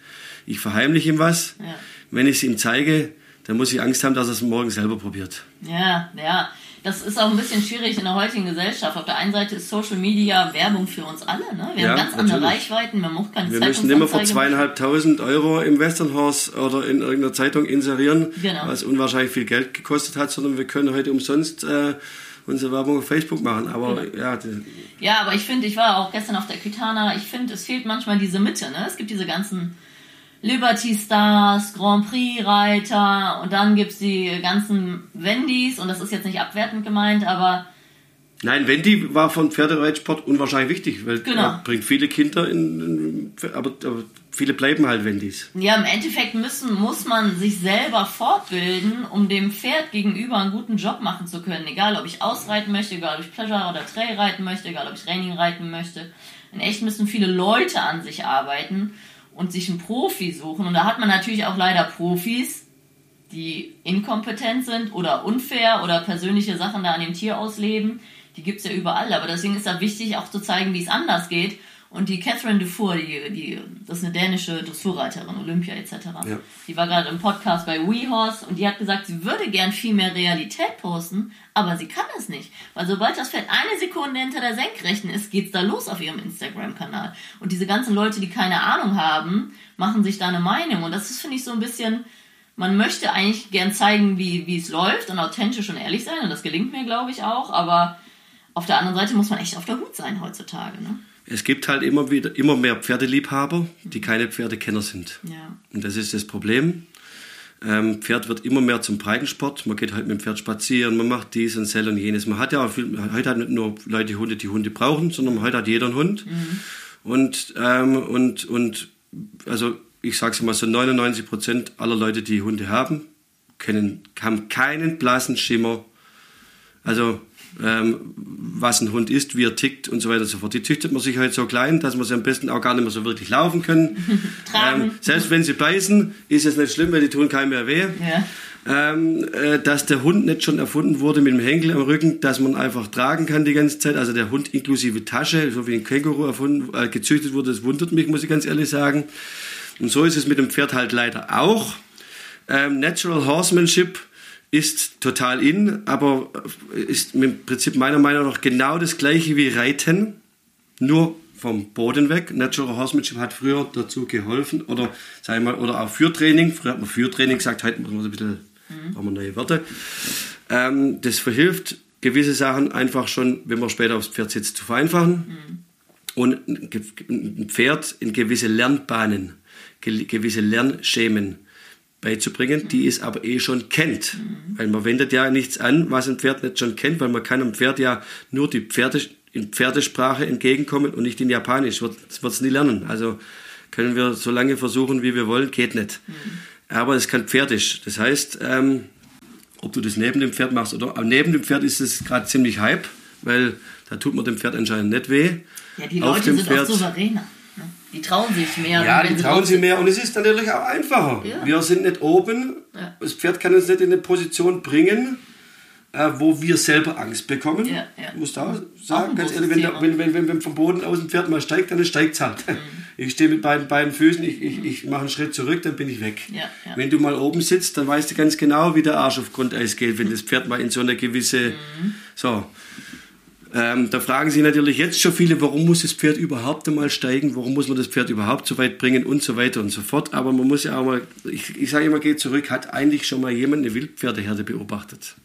ich verheimliche ihm was. Ja. Wenn ich es ihm zeige, dann muss ich Angst haben, dass er es morgen selber probiert. Ja, ja das ist auch ein bisschen schwierig in der heutigen Gesellschaft. Auf der einen Seite ist Social Media Werbung für uns alle. Ne? Wir ja, haben ganz natürlich. andere Reichweiten, man muss keine Wir müssen immer für zweieinhalbtausend Euro im Westernhaus oder in irgendeiner Zeitung inserieren, genau. was unwahrscheinlich viel Geld gekostet hat, sondern wir können heute umsonst äh, unsere Werbung auf Facebook machen. Aber genau. ja. Ja, aber ich finde, ich war auch gestern auf der Quitana, ich finde, es fehlt manchmal diese Mitte. Ne? Es gibt diese ganzen Liberty Stars, Grand Prix Reiter und dann gibt es die ganzen Wendys und das ist jetzt nicht abwertend gemeint, aber. Nein, Wendy war von Pferdereitsport unwahrscheinlich wichtig, weil genau. er bringt viele Kinder in, in aber, aber, viele bleiben halt Wendys. Ja, im Endeffekt müssen, muss man sich selber fortbilden, um dem Pferd gegenüber einen guten Job machen zu können. Egal, ob ich ausreiten möchte, egal, ob ich Pleasure oder Trail reiten möchte, egal, ob ich Training reiten möchte. In echt müssen viele Leute an sich arbeiten und sich einen Profi suchen. Und da hat man natürlich auch leider Profis, die inkompetent sind oder unfair oder persönliche Sachen da an dem Tier ausleben. Die gibt es ja überall. Aber deswegen ist da wichtig, auch zu zeigen, wie es anders geht und die Catherine Dufour, die, die, das ist eine dänische Dressurreiterin, Olympia etc. Ja. Die war gerade im Podcast bei WeHorse und die hat gesagt, sie würde gern viel mehr Realität posten, aber sie kann es nicht. Weil sobald das Pferd eine Sekunde hinter der Senkrechten ist, geht's da los auf ihrem Instagram-Kanal. Und diese ganzen Leute, die keine Ahnung haben, machen sich da eine Meinung. Und das ist, finde ich, so ein bisschen, man möchte eigentlich gern zeigen, wie, wie es läuft und authentisch und ehrlich sein. Und das gelingt mir, glaube ich, auch. Aber auf der anderen Seite muss man echt auf der Hut sein heutzutage. Ne? Es gibt halt immer wieder immer mehr Pferdeliebhaber, die keine Pferdekenner sind. Ja. Und das ist das Problem. Ähm, Pferd wird immer mehr zum Breitensport. Man geht halt mit dem Pferd spazieren, man macht dies und das und jenes. Man hat ja viel, heute hat nicht nur Leute Hunde, die Hunde brauchen, sondern heute hat jeder einen Hund. Mhm. Und, ähm, und, und also ich sage es mal so, 99 Prozent aller Leute, die Hunde haben, können, haben keinen blassen Schimmer. Also ähm, was ein Hund ist, wie er tickt und so weiter und so fort. Die züchtet man sich halt so klein, dass man sie am besten auch gar nicht mehr so wirklich laufen können. ähm, selbst wenn sie beißen, ist es nicht schlimm, weil die tun keinem mehr weh. Ja. Ähm, äh, dass der Hund nicht schon erfunden wurde mit dem Henkel am Rücken, dass man einfach tragen kann die ganze Zeit. Also der Hund inklusive Tasche, so wie ein Känguru erfunden, äh, gezüchtet wurde, das wundert mich, muss ich ganz ehrlich sagen. Und so ist es mit dem Pferd halt leider auch. Ähm, Natural Horsemanship ist total in, aber ist im Prinzip meiner Meinung nach genau das gleiche wie Reiten, nur vom Boden weg. Natural Horsemanship hat früher dazu geholfen oder wir mal, oder auch Führtraining. Früher hat man Führtraining gesagt, heute muss man ein bisschen, mhm. haben wir neue Wörter. Ähm, das verhilft, gewisse Sachen einfach schon, wenn man später aufs Pferd sitzt, zu vereinfachen. Mhm. Und ein Pferd in gewisse Lernbahnen, gewisse Lernschemen beizubringen, die es aber eh schon kennt. Weil man wendet ja nichts an, was ein Pferd nicht schon kennt, weil man kann einem Pferd ja nur die Pferde, in Pferdesprache entgegenkommen und nicht in Japanisch. Das wird es nie lernen. Also können wir so lange versuchen, wie wir wollen, geht nicht. Mhm. Aber es kann Pferdisch. Das heißt, ähm, ob du das neben dem Pferd machst oder neben dem Pferd ist es gerade ziemlich Hype, weil da tut man dem Pferd anscheinend nicht weh. Ja, die Leute sind Pferd, auch souveräner. Die trauen sich mehr. Ja, die trauen sich mehr und es ist natürlich auch einfacher. Ja. Wir sind nicht oben, ja. das Pferd kann uns nicht in eine Position bringen, äh, wo wir selber Angst bekommen. Ja, ja. Muss da sagen, ganz ehrlich, wenn, wenn, wenn, wenn, wenn vom Boden aus ein Pferd mal steigt, dann steigt es halt. Mhm. Ich stehe mit beiden, beiden Füßen, ich, ich, ich mache einen Schritt zurück, dann bin ich weg. Ja. Wenn du mal oben sitzt, dann weißt du ganz genau, wie der Arsch auf Grundeis geht, wenn das Pferd mal in so eine gewisse. Mhm. So. Ähm, da fragen sich natürlich jetzt schon viele, warum muss das Pferd überhaupt einmal steigen, warum muss man das Pferd überhaupt so weit bringen und so weiter und so fort. Aber man muss ja auch mal, ich, ich sage immer, geht zurück, hat eigentlich schon mal jemand eine Wildpferdeherde beobachtet?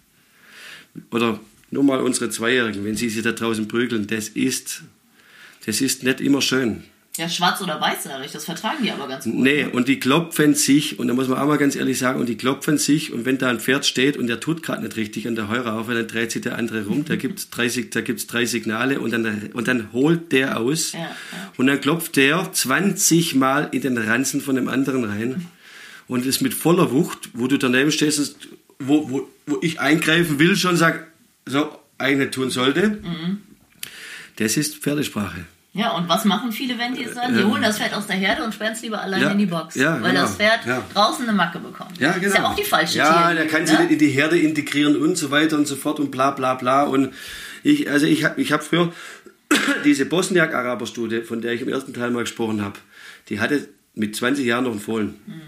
Oder nur mal unsere Zweijährigen, wenn sie sich da draußen prügeln, das ist, das ist nicht immer schön. Ja, schwarz oder weiß, ich, das vertragen die aber ganz gut. Nee, und die klopfen sich, und da muss man auch mal ganz ehrlich sagen, und die klopfen sich, und wenn da ein Pferd steht und der tut gerade nicht richtig an der Heuraufe, dann dreht sich der andere rum, da gibt es drei, da gibt's drei Signale und dann, und dann holt der aus Ja, ja. und dann klopft der 20 Mal in den Ranzen von dem anderen rein und ist mit voller Wucht, wo du daneben stehst, und wo, wo, wo ich eingreifen will, schon sag, so, eigentlich tun sollte. Mhm. Das ist Pferdesprache. Ja, und was machen viele, wenn die es dann? Die holen das Pferd aus der Herde und sperren es lieber allein Ja, in die Box. ja, weil genau, das Pferd ja. draußen eine Macke bekommt. Ja, genau. Ist ja auch die falsche Ja, Theorie, der kann ne? sich nicht in die Herde integrieren und so weiter und so fort und bla bla bla. Und ich, also ich habe ich hab früher diese Bosniak-Araber-Studie, von der ich im ersten Teil mal gesprochen habe, die hatte mit 20 Jahren noch einen Fohlen. Mhm.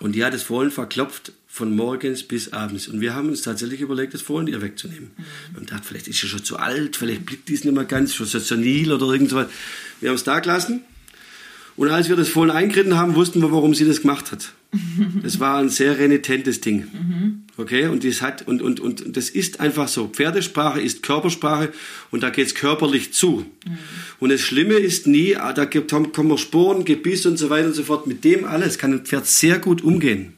Und die hat das Fohlen verklopft von morgens bis abends. Und wir haben uns tatsächlich überlegt, das Fohlen ihr wegzunehmen. Mhm. Wir haben gedacht, vielleicht ist sie schon zu alt, vielleicht blickt die es nicht mehr ganz, schon so senil oder irgend so was. Wir haben es da gelassen. Und als wir das Fohlen eingeritten haben, wussten wir, warum sie das gemacht hat. Das war ein sehr renitentes Ding. Okay, und das hat, und, und, und das ist einfach so. Pferdesprache ist Körpersprache und da geht's körperlich zu. Und das Schlimme ist nie, ah, da gibt- kommen wir Sporen, Gebiss und so weiter und so fort. Mit dem alles kann ein Pferd sehr gut umgehen.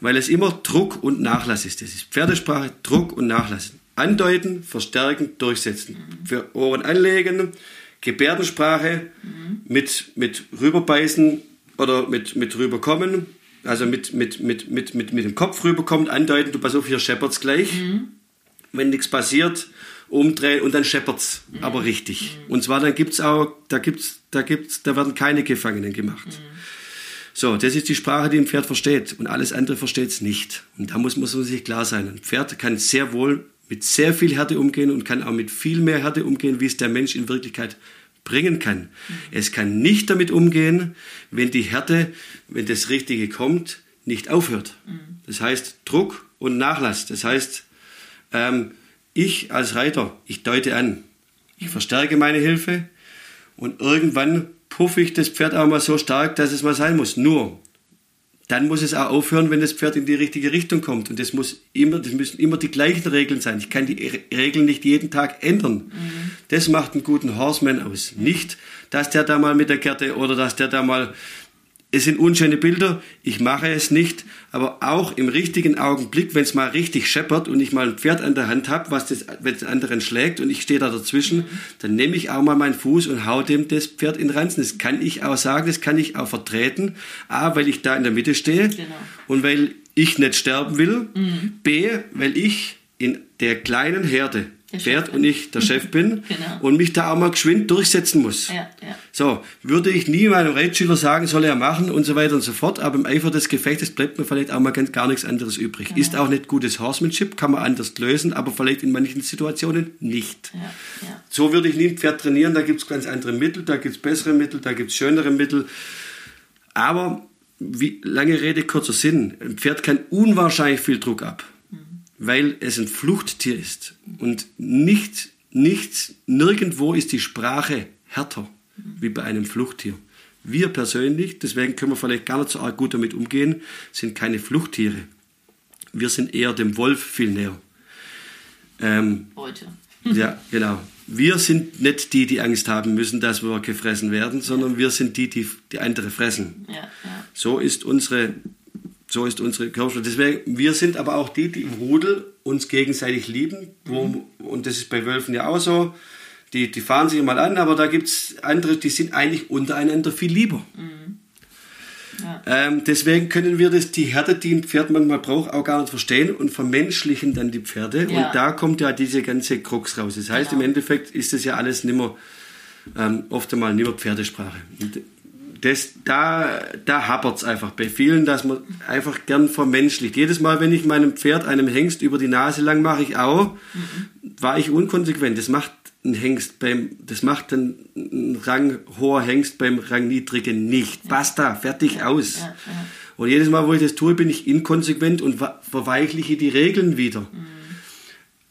Weil es immer Druck und Nachlass ist. Das ist Pferdesprache, Druck und Nachlass. Andeuten, verstärken, durchsetzen. Für Ohren anlegen, Gebärdensprache mit, mit rüberbeißen oder mit, mit rüberkommen. Also mit, mit, mit, mit, mit, mit dem Kopf rüberkommen, andeuten, du pass auf, hier scheppert's gleich. Wenn nichts passiert, umdrehen und dann scheppert's, aber richtig. Und zwar dann gibt's auch, da gibt's, da gibt's, da werden keine Gefangenen gemacht. So, das ist die Sprache, die ein Pferd versteht. Und alles andere versteht es nicht. Und da muss man sich klar sein. Ein Pferd kann sehr wohl mit sehr viel Härte umgehen und kann auch mit viel mehr Härte umgehen, wie es der Mensch in Wirklichkeit bringen kann. Es kann nicht damit umgehen, wenn die Härte, wenn das Richtige kommt, nicht aufhört. Das heißt Druck und Nachlass. Das heißt, ähm, ich als Reiter, ich deute an. Ich verstärke meine Hilfe und irgendwann puffe ich das Pferd auch mal so stark, dass es mal sein muss. Nur, dann muss es auch aufhören, wenn das Pferd in die richtige Richtung kommt. Und das muss immer, das müssen immer die gleichen Regeln sein. Ich kann die Re- Regeln nicht jeden Tag ändern. Das macht einen guten Horseman aus. Nicht, dass der da mal mit der Kette oder dass der da mal es sind unschöne Bilder, ich mache es nicht, aber auch im richtigen Augenblick, wenn es mal richtig scheppert und ich mal ein Pferd an der Hand habe, was das, wenn es anderen schlägt und ich stehe da dazwischen, dann nehme ich auch mal meinen Fuß und hau dem das Pferd in den Ranzen. Das kann ich auch sagen, das kann ich auch vertreten. A, weil ich da in der Mitte stehe Genau. und weil ich nicht sterben will. B, weil ich in der kleinen Herde Der Pferd und ich der Chef bin Genau. und mich da auch mal geschwind durchsetzen muss. Ja, ja. So, würde ich nie meinem Reitschüler sagen, soll er machen und so weiter und so fort, aber im Eifer des Gefechtes bleibt mir vielleicht auch mal ganz, gar nichts anderes übrig. Ist auch nicht gutes Horsemanship, kann man anders lösen, aber vielleicht in manchen Situationen nicht. Ja, ja. So würde ich nie ein Pferd trainieren, da gibt es ganz andere Mittel, da gibt es bessere Mittel, da gibt es schönere Mittel. Aber, wie, lange Rede, kurzer Sinn, ein Pferd kann unwahrscheinlich viel Druck ab, weil es ein Fluchttier ist. Und nicht, nichts, nirgendwo ist die Sprache härter wie bei einem Fluchttier. Wir persönlich, deswegen können wir vielleicht gar nicht so arg gut damit umgehen, sind keine Fluchttiere. Wir sind eher dem Wolf viel näher. Ähm, Heute. ja, genau. Wir sind nicht die, die Angst haben müssen, dass wir gefressen werden, sondern wir sind die, die, die andere fressen. Ja, ja. So ist unsere, so ist unsere Körpersprache. Deswegen, wir sind aber auch die, die im Rudel uns gegenseitig lieben. Wo, und das ist bei Wölfen ja auch so. Die, die fahren sich mal an, aber da gibt es andere, die sind eigentlich untereinander viel lieber. Ja. Ähm, deswegen können wir das, die Härte, die ein Pferd manchmal braucht, auch gar nicht verstehen und vermenschlichen dann die Pferde. Ja. Und da kommt ja diese ganze Krux raus. Das heißt, Genau. im Endeffekt ist das ja alles nimmer, ähm, oft einmal nimmer Pferdesprache. Und das, da, da hapert es einfach bei vielen, dass man einfach gern vermenschlicht. Jedes Mal, wenn ich meinem Pferd einem Hengst über die Nase lang mache, ich auch, war ich unkonsequent. Das macht ein Hengst beim, das macht ein Rang hoher Hengst beim Rang niedrigen nicht. Ja. Basta, fertig ja, aus. Ja, und jedes Mal, wo ich das tue, bin ich inkonsequent und verweichliche die Regeln wieder. Mhm.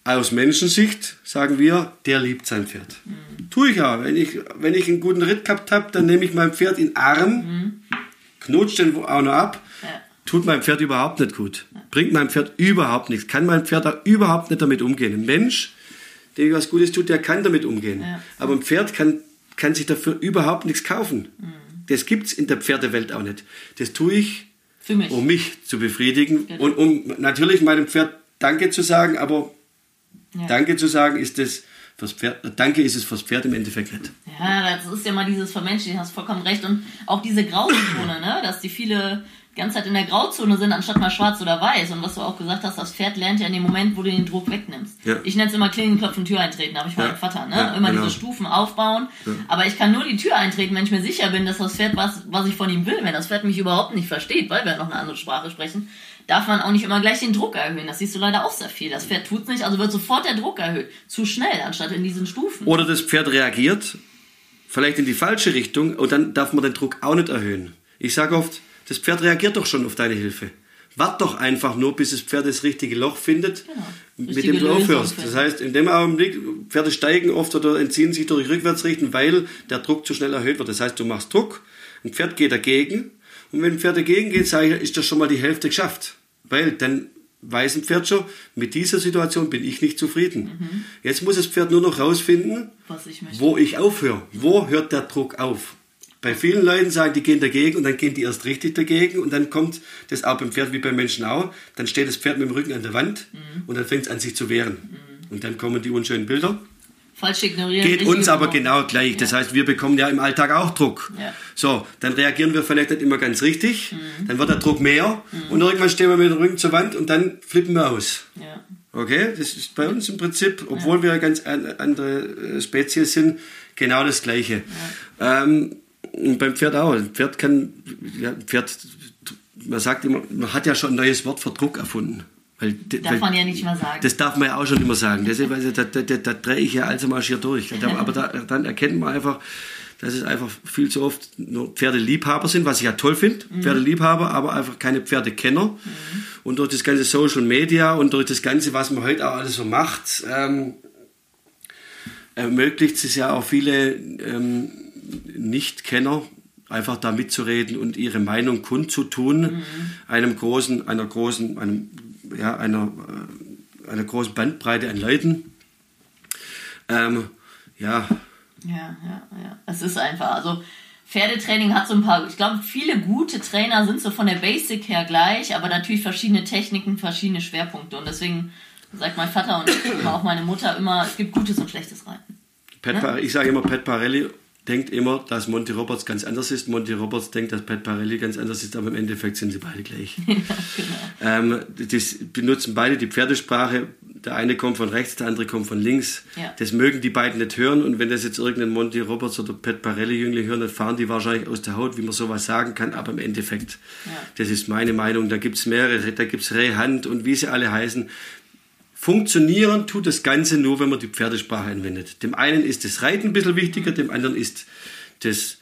Aus Menschensicht sagen wir, der liebt sein Pferd. Mhm. Tue ich auch. Wenn ich, wenn ich einen guten Ritt gehabt habe, dann nehme ich mein Pferd in den Arm, mhm. knutscht den auch noch ab, tut meinem Pferd überhaupt nicht gut. Bringt meinem Pferd überhaupt nichts. Kann mein Pferd da überhaupt nicht damit umgehen. Ein Mensch, der was Gutes tut, der kann damit umgehen. Ja. Aber ein Pferd kann, kann sich dafür überhaupt nichts kaufen. Mhm. Das gibt es in der Pferdewelt auch nicht. Das tue ich, mich. um mich zu befriedigen genau. und um natürlich meinem Pferd Danke zu sagen, aber ja. Danke zu sagen ist das fürs Pferd, Danke ist es fürs Pferd im Endeffekt nicht. Ja, das ist ja mal dieses Vermenschlichen, hast vollkommen recht. Und auch diese Grauzone, ne? dass die viele ganze Zeit in der Grauzone sind, anstatt mal schwarz oder weiß. Und was du auch gesagt hast, das Pferd lernt ja in dem Moment, wo du den Druck wegnimmst. Ja. Ich nenne es immer Klingenklopfen, Tür eintreten, habe ich ja. meinem Vater, ne? Ja, immer genau. diese Stufen aufbauen. Ja. Aber ich kann nur die Tür eintreten, wenn ich mir sicher bin, dass das Pferd was, was ich von ihm will. Wenn das Pferd mich überhaupt nicht versteht, weil wir noch eine andere Sprache sprechen, darf man auch nicht immer gleich den Druck erhöhen. Das siehst du leider auch sehr viel. Das Pferd tut es nicht, also wird sofort der Druck erhöht. Zu schnell, anstatt in diesen Stufen. Oder das Pferd reagiert, vielleicht in die falsche Richtung, und dann darf man den Druck auch nicht erhöhen. Ich sage oft, das Pferd reagiert doch schon auf deine Hilfe. Wart doch einfach nur, bis das Pferd das richtige Loch findet, genau. mit dem du aufhörst. Das heißt, in dem Augenblick, Pferde steigen oft oder entziehen sich durch Rückwärtsrichten, weil der Druck zu schnell erhöht wird. Das heißt, du machst Druck, ein Pferd geht dagegen, und wenn ein Pferd dagegen geht, sage ich, ist das schon mal die Hälfte geschafft. Weil dann weiß ein Pferd schon, mit dieser Situation bin ich nicht zufrieden. Mhm. Jetzt muss das Pferd nur noch rausfinden, ich wo ich aufhöre. Wo hört der Druck auf? Bei vielen Leuten sagen, die gehen dagegen und dann gehen die erst richtig dagegen und dann kommt das auch beim Pferd wie beim Menschen auch. Dann steht das Pferd mit dem Rücken an der Wand mhm. und dann fängt es an sich zu wehren. Mhm. Und dann kommen die unschönen Bilder. Falsch ignorieren. Geht uns aber genau gleich. Ja. Das heißt, wir bekommen ja im Alltag auch Druck. Ja. So, dann reagieren wir vielleicht nicht immer ganz richtig. Mhm. Dann wird der Druck mehr mhm. und irgendwann stehen wir mit dem Rücken zur Wand und dann flippen wir aus. Ja. Okay, das ist bei uns im Prinzip, obwohl wir ganz andere äh, Spezies sind, genau das Gleiche. Ähm, und beim Pferd auch. Ein Pferd kann, Pferd, man sagt immer, man hat ja schon ein neues Wort für Druck erfunden. Weil, darf weil, man ja nicht mal sagen. Das darf man ja auch schon immer sagen. Deshalb, also, da, da, da, da drehe ich ja also marschiert durch. Aber da, dann erkennt man einfach, dass es einfach viel zu oft nur Pferdeliebhaber sind, was ich ja toll finde. Mhm. Pferdeliebhaber, aber einfach keine Pferdekenner. Mhm. Und durch das ganze Social Media und durch das Ganze, was man heute auch alles so macht, ähm, ermöglicht es ja auch viele ähm, Nichtkenner einfach da mitzureden und ihre Meinung kundzutun, mhm. einem großen, einer großen, einem, ja, einer, äh, einer großen Bandbreite an Leuten. Ähm, ja. Ja, ja, ja. Es ist einfach, also Pferdetraining hat so ein paar, ich glaube, viele gute Trainer sind so von der Basic her gleich, aber natürlich verschiedene Techniken, verschiedene Schwerpunkte. Und deswegen sagt mein Vater und auch meine Mutter immer, es gibt gutes und schlechtes Reiten. Pat, ne? Ich sage immer, Pat Parelli denkt immer, dass Monty Roberts ganz anders ist. Monty Roberts denkt, dass Pat Parelli ganz anders ist, aber im Endeffekt sind sie beide gleich. ja, genau. ähm, das benutzen beide die Pferdesprache. Der eine kommt von rechts, der andere kommt von links. Ja. Das mögen die beiden nicht hören. Und wenn das jetzt irgendein Monty Roberts oder Pat Parelli-Jüngling hören, dann fahren die wahrscheinlich aus der Haut, wie man sowas sagen kann. Aber im Endeffekt, ja. das ist meine Meinung. Da gibt es mehrere, da gibt es Rehand und wie sie alle heißen. Funktionieren tut das Ganze nur, wenn man die Pferdesprache anwendet. Dem einen ist das Reiten ein bisschen wichtiger, dem anderen ist das,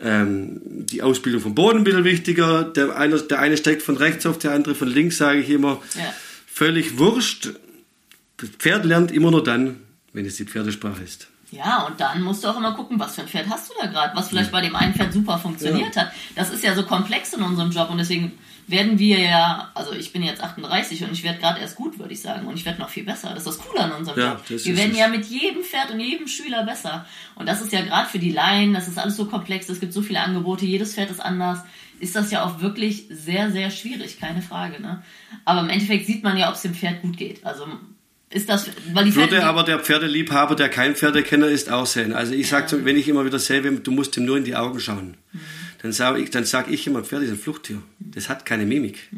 ähm, die Ausbildung vom Boden ein bisschen wichtiger. Der eine, der eine steigt von rechts auf, der andere von links, sage ich immer. Ja. Völlig wurscht. Das Pferd lernt immer nur dann, wenn es die Pferdesprache ist. Ja, und dann musst du auch immer gucken, was für ein Pferd hast du da gerade, was vielleicht bei dem einen Pferd super funktioniert ja. hat. Das ist ja so komplex in unserem Job und deswegen werden wir ja, also ich bin jetzt 38 und ich werde gerade erst gut, würde ich sagen. Und ich werde noch viel besser. Das ist das Coole an unserem ja, Job. Wir werden ja mit jedem Pferd und jedem Schüler besser. Und das ist ja gerade für die Laien, das ist alles so komplex, es gibt so viele Angebote, jedes Pferd ist anders. Ist das ja auch wirklich sehr, sehr schwierig, keine Frage. Ne? Aber im Endeffekt sieht man ja, ob es dem Pferd gut geht. Also ist das, weil die Würde aber der Pferdeliebhaber, der kein Pferdekenner ist, auch sehen. Also ich sage, ja. wenn ich immer wieder sehe, du musst ihm nur in die Augen schauen. Mhm dann sage ich, sag ich immer, Pferd ist ein Fluchttier. Das hat keine Mimik.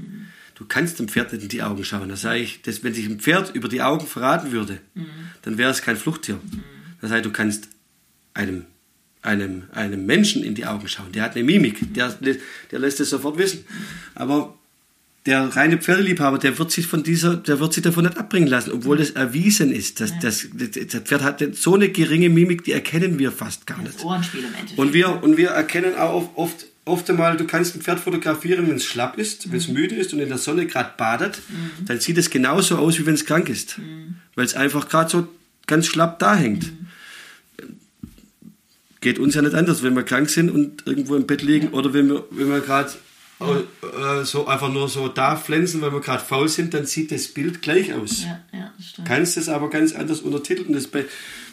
Du kannst dem Pferd nicht in die Augen schauen. Da sage ich, dass, wenn sich ein Pferd über die Augen verraten würde, dann wäre es kein Fluchttier. Das heißt, du kannst einem, einem, einem Menschen in die Augen schauen. Der hat eine Mimik. Der, der lässt es sofort wissen. Aber der reine Pferdeliebhaber, der wird sich von dieser, der wird sich davon nicht abbringen lassen, obwohl das erwiesen ist. Das, das, das, Pferd hat so eine geringe Mimik, die erkennen wir fast gar nicht. Das Ohrenspiel im Endeffekt. Und wir, und wir erkennen auch oft, oft einmal, du kannst ein Pferd fotografieren, wenn es schlapp ist, wenn es müde ist und in der Sonne gerade badet, dann sieht es genauso aus, wie wenn es krank ist. Weil es einfach gerade so ganz schlapp da hängt. Geht uns ja nicht anders, wenn wir krank sind und irgendwo im Bett liegen oder wenn wir, wenn wir gerade äh, so einfach nur so da pflanzen, weil wir gerade faul sind, dann sieht das Bild gleich aus. ja, ja, das stimmt. Kannst es aber ganz anders untertiteln. Das bei,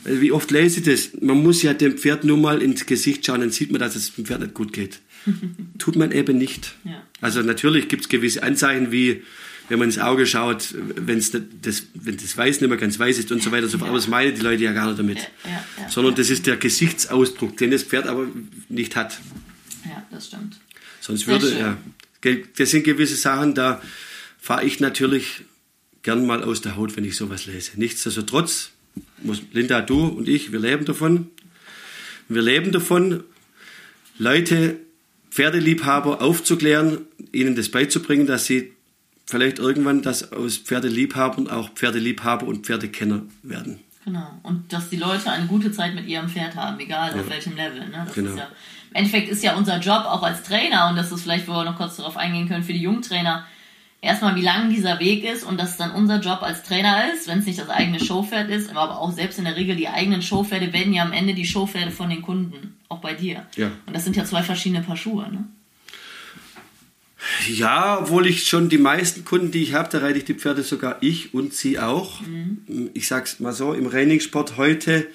wie oft lese ich das? Man muss ja dem Pferd nur mal ins Gesicht schauen, dann sieht man, dass es dem Pferd nicht gut geht. Tut man eben nicht. Ja. Also natürlich gibt es gewisse Anzeichen, wie wenn man ins Auge schaut, wenn's das, das, wenn das Weiß nicht mehr ganz weiß ist und so weiter. und So fort. Aber das meinen die Leute ja gar nicht damit. Ja, ja, Sondern das ist der Gesichtsausdruck, den das Pferd aber nicht hat. ja, das stimmt. Sonst würde, ja. Das sind gewisse Sachen, da fahre ich natürlich gern mal aus der Haut, wenn ich sowas lese. Nichtsdestotrotz muss Linda, du und ich, wir leben davon. Wir leben davon, Leute, Pferdeliebhaber aufzuklären, ihnen das beizubringen, dass sie vielleicht irgendwann das aus Pferdeliebhabern auch Pferdeliebhaber und Pferdekenner werden. Genau. Und dass die Leute eine gute Zeit mit ihrem Pferd haben, egal auf welchem Level. Ne? Das Genau. ist ja, Im Endeffekt ist ja unser Job auch als Trainer, und das ist vielleicht, wo wir noch kurz darauf eingehen können, für die Jungtrainer, erstmal, wie lang dieser Weg ist und dass es dann unser Job als Trainer ist, wenn es nicht das eigene Showpferd ist, aber auch selbst in der Regel die eigenen Showpferde werden ja am Ende die Showpferde von den Kunden, auch bei dir. Ja. Und das sind ja zwei verschiedene Paar Schuhe. Ne? Ja, obwohl ich schon die meisten Kunden, die ich habe, da reite ich die Pferde sogar ich und sie auch. Ich sag's mal so, im Trainingssport heute